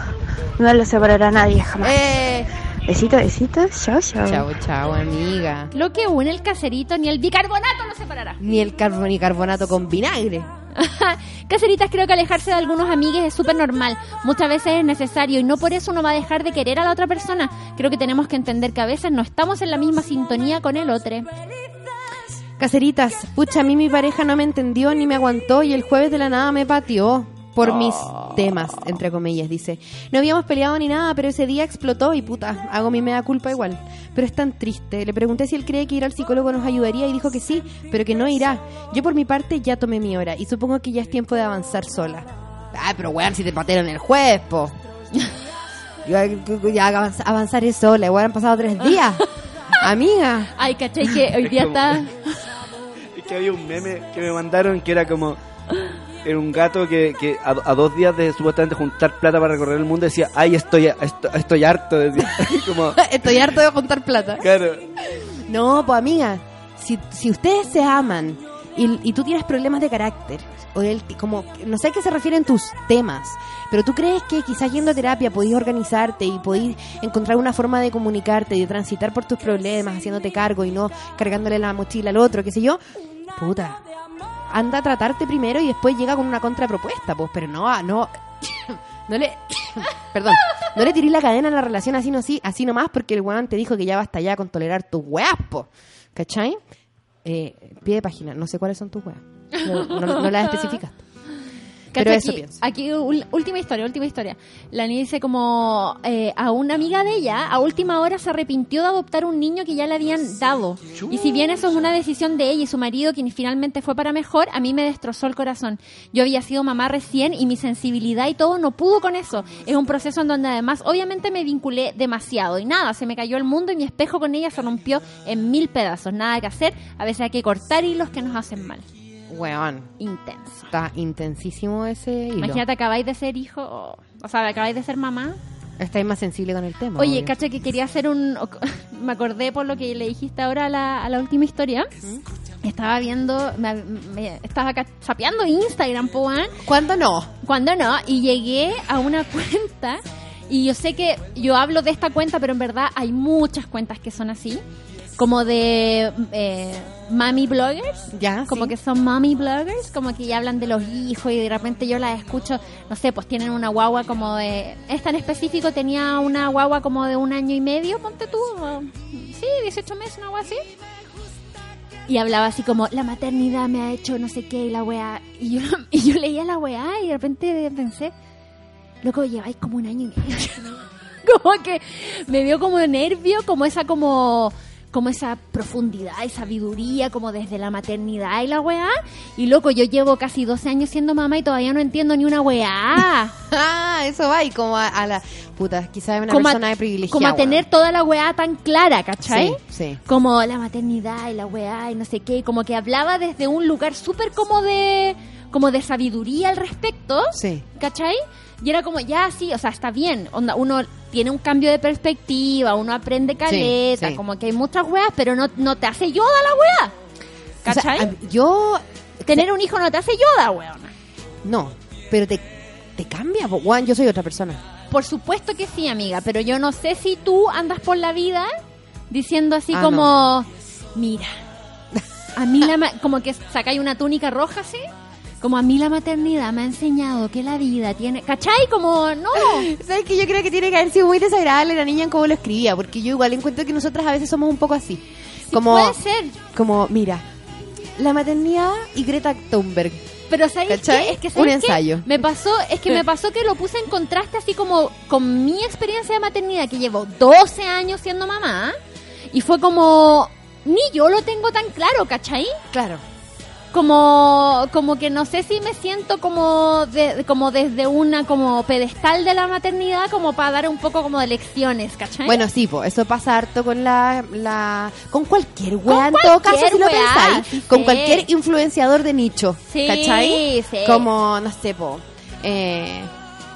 no lo separará nadie jamás. Eh. Besito, besito, chao, chao. Chao, chao, amiga. Lo que une el caserito ni el bicarbonato lo separará. Ni el carbo ni carbonato con vinagre. Caseritas, creo que alejarse de algunos amigues es súper normal. Muchas veces es necesario y no por eso uno va a dejar de querer a la otra persona. Creo que tenemos que entender que a veces no estamos en la misma sintonía con el otro. Caseritas, pucha, a mí mi pareja no me entendió ni me aguantó y el jueves de la nada me pateó por mis temas, entre comillas, dice. No habíamos peleado ni nada, pero ese día explotó y puta, hago mi mea culpa igual. Pero es tan triste. Le pregunté si él cree que ir al psicólogo nos ayudaría y dijo que sí, pero que no irá. Yo por mi parte ya tomé mi hora y supongo que ya es tiempo de avanzar sola. Ay, pero weón, si te patearon el jueves, po. Ya avanz- avanzaré sola, igual han pasado tres días. Amiga. Ay, caché que hoy día está... Es que había un meme que me mandaron que era como. Era un gato que, que a, a dos días de supuestamente juntar plata para recorrer el mundo decía, ay, estoy, estoy, estoy harto. Decía. como, Estoy harto de juntar plata. claro. No, pues amiga, si, si ustedes se aman y, y tú tienes problemas de carácter, o él, como, no sé a qué se refieren tus temas, pero tú crees que quizás yendo a terapia podís organizarte y podís encontrar una forma de comunicarte y de transitar por tus problemas, haciéndote cargo y no cargándole la mochila al otro, qué sé yo, puta, anda a tratarte primero y después llega con una contrapropuesta, pues, pero no, no, no le, perdón, no le tirís la cadena a la relación así, no, así, así nomás porque el weón te dijo que ya basta ya con tolerar tus weas, po. ¿cachai? Eh, pie de página, no sé cuáles son tus weas, no, no, no las especificas. Pero eso aquí, pienso. aquí última historia, última historia. La niña dice como eh, a una amiga de ella, a última hora se arrepintió de adoptar un niño que ya le habían dado. Y si bien eso es una decisión de ella y su marido, quien finalmente fue para mejor, a mí me destrozó el corazón. Yo había sido mamá recién y mi sensibilidad y todo no pudo con eso. Es un proceso en donde además obviamente me vinculé demasiado. Y nada, se me cayó el mundo y mi espejo con ella se rompió en mil pedazos. Nada que hacer, a veces hay que cortar hilos que nos hacen mal. Weón. Intenso. Está intensísimo ese hilo. Imagínate, acabáis de ser hijo, o, o sea, acabáis de ser mamá. Estáis más sensible con el tema. Oye, obvio. cacha que quería hacer un... Me acordé por lo que le dijiste ahora a la, a la última historia. Estaba viendo, me, me- estaba acá chapeando Instagram, po, weón. ¿Cuándo no? Cuando no, y llegué a una cuenta, y yo sé que yo hablo de esta cuenta, pero en verdad hay muchas cuentas que son así, como de eh, mami bloggers, ya, como que son mommy bloggers, como que ya hablan de los hijos y de repente yo las escucho, no sé, pues tienen una guagua como de, esta en específico tenía una guagua como de un año y medio, ponte tú, o- sí, 18 meses, una guagua así. Y hablaba así como, la maternidad me ha hecho no sé qué y la weá. Y yo, y yo leía la weá y de repente pensé, loco, lleváis como un año y medio. como que me dio como nervio, como esa como como esa profundidad y sabiduría como desde la maternidad y la weá. Y loco, yo llevo casi 12 años siendo mamá y todavía no entiendo ni una weá. ah, eso va y como a, a la puta, quizás es una Como a- persona de privilegiada. como a tener toda la weá tan clara, ¿cachai? Sí, sí. Como la maternidad y la weá y no sé qué, como que hablaba desde un lugar súper como de como de sabiduría al respecto, Sí. ¿cachai? Y era como, ya, sí, o sea, está bien, onda, uno tiene un cambio de perspectiva, uno aprende caleta, sí. como que hay muchas weas, pero no, no te hace yoda la wea, O sea, ¿cachai? yo Tener un hijo no te hace yoda, weona. no, pero te, te cambia. Juan, yo soy otra persona. Por supuesto que sí, amiga, pero yo no sé si tú andas por la vida diciendo así Ah, como, mira, a mí la como que sacáis una túnica roja así, como a mí la maternidad me ha enseñado que la vida tiene, ¿cachai? Como, no. ¿Sabes que Yo creo que tiene que haber sido muy desagradable la niña en cómo lo escribía, porque yo igual encuentro que nosotras a veces somos un poco así. como, puede ser. Como, mira, la maternidad y Greta Thunberg. Pero ¿sabes ¿Cachai? qué? Es que Un ¿sabes qué? ensayo. Me pasó, es que me pasó que lo puse en contraste así como con mi experiencia de maternidad, que llevo 12 años siendo mamá, y fue como, ni yo lo tengo tan claro, ¿cachai? Claro. Como, como que no sé si me siento como, de, como desde una como pedestal de la maternidad, como para dar un poco como de lecciones, ¿cachai? Bueno, sí, po, eso pasa harto con la, la con cualquier weá en todo caso, si lo pensáis, sí con cualquier influenciador de nicho, Sí, ¿cachai? Como, no sé, po, eh,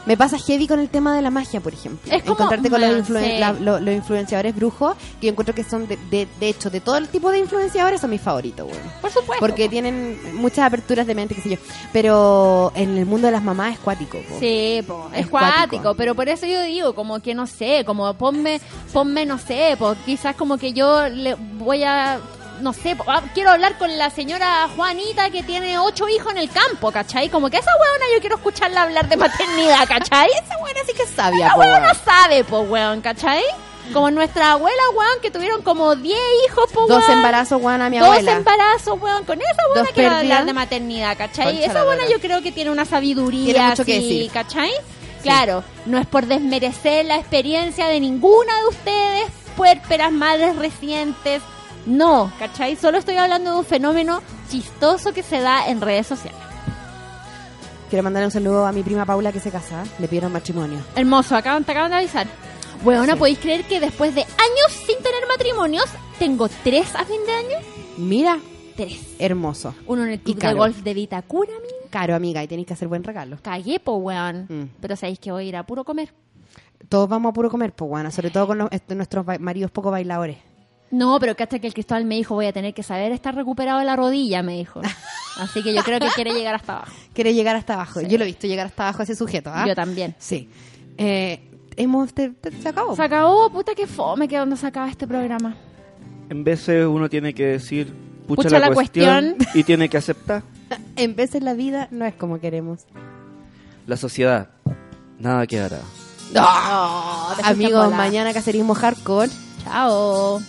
me pasa heavy con el tema de la magia, por ejemplo. Es como- Encontrarte con los, influen- sí. la- lo- los influenciadores brujos, que yo encuentro que son, de, de, de hecho, de todo el tipo de influenciadores, son mis favoritos, weón. Por supuesto. Porque tienen muchas aperturas de mente, qué sé yo. Pero en el mundo de las mamás es cuático, po. Sí, po, es Es cuático. cuático, pero por eso yo digo, como que no sé, como ponme, ponme, no sé, pues quizás como que yo le voy a, no sé, ah, quiero hablar con la señora Juanita que tiene ocho hijos en el campo, ¿cachai? Como que esa weona yo quiero escucharla hablar de maternidad, ¿cachai? Esa weona sí que es sabia, Esa po, weona weón. sabe, po, weón, ¿cachai? Como nuestra abuela, weón, que tuvieron como 10 hijos, po, Dos weón. embarazos, weón, a mi Dos abuela. embarazos, weón. Con esa Dos quiero hablar de maternidad, ¿cachai? Concha esa la buena lora. yo creo que tiene una sabiduría Tiene mucho que así, decir. ¿cachai? Claro, no es por desmerecer la experiencia de ninguna de ustedes, puérperas, madres recientes. No, ¿cachai? Solo estoy hablando de un fenómeno chistoso que se da en redes sociales. Quiero mandar un saludo a mi prima Paula que se casa. Le pidieron matrimonio. Hermoso, acaban, te acaban de avisar. Weona, ¿podéis creer que después de años sin tener matrimonios, tengo tres a fin de año? Mira, Tres. hermoso. Uno en el club de golf de Vitacura, amiga. Caro, amiga, y tenéis que hacer buen regalo. Cagué, po, weón. Mm. Pero sabéis que voy a ir a puro comer. Todos vamos a puro comer, pues, bueno, sobre todo con los- nuestros maridos poco bailadores. No, pero hasta que el Cristóbal me dijo, voy a tener que saber estar recuperado de la rodilla, me dijo. Así que yo creo que quiere llegar hasta abajo. Quiere llegar hasta abajo. Yo lo he visto llegar hasta abajo a ese sujeto, ¿ah? Yo también. Sí. Eh, hemos, te- te- se acabó. Se acabó, puta que fome que donde se acaba este programa. En veces uno tiene que decir, pucha, Pucha la, la cuestión, cuestión. y tiene que aceptar. En veces la vida no es como queremos. La sociedad, nada quedará. No, Amigos, mañana cacerismo hardcore. Chao.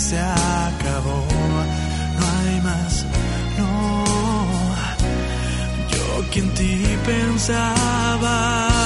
Se acabó. No hay más, no. Yo que en ti pensaba.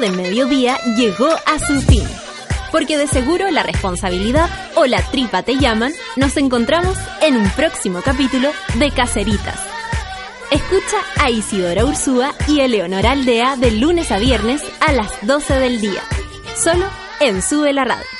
El recreo de mediodía llegó a su fin. Porque de seguro la responsabilidad o la tripa te llaman, nos encontramos en un próximo capítulo de Caceritas. Escucha a Isidora Ursúa y Eleonora Aldea de lunes a viernes a las 12 del día. Solo en Sube la Radio.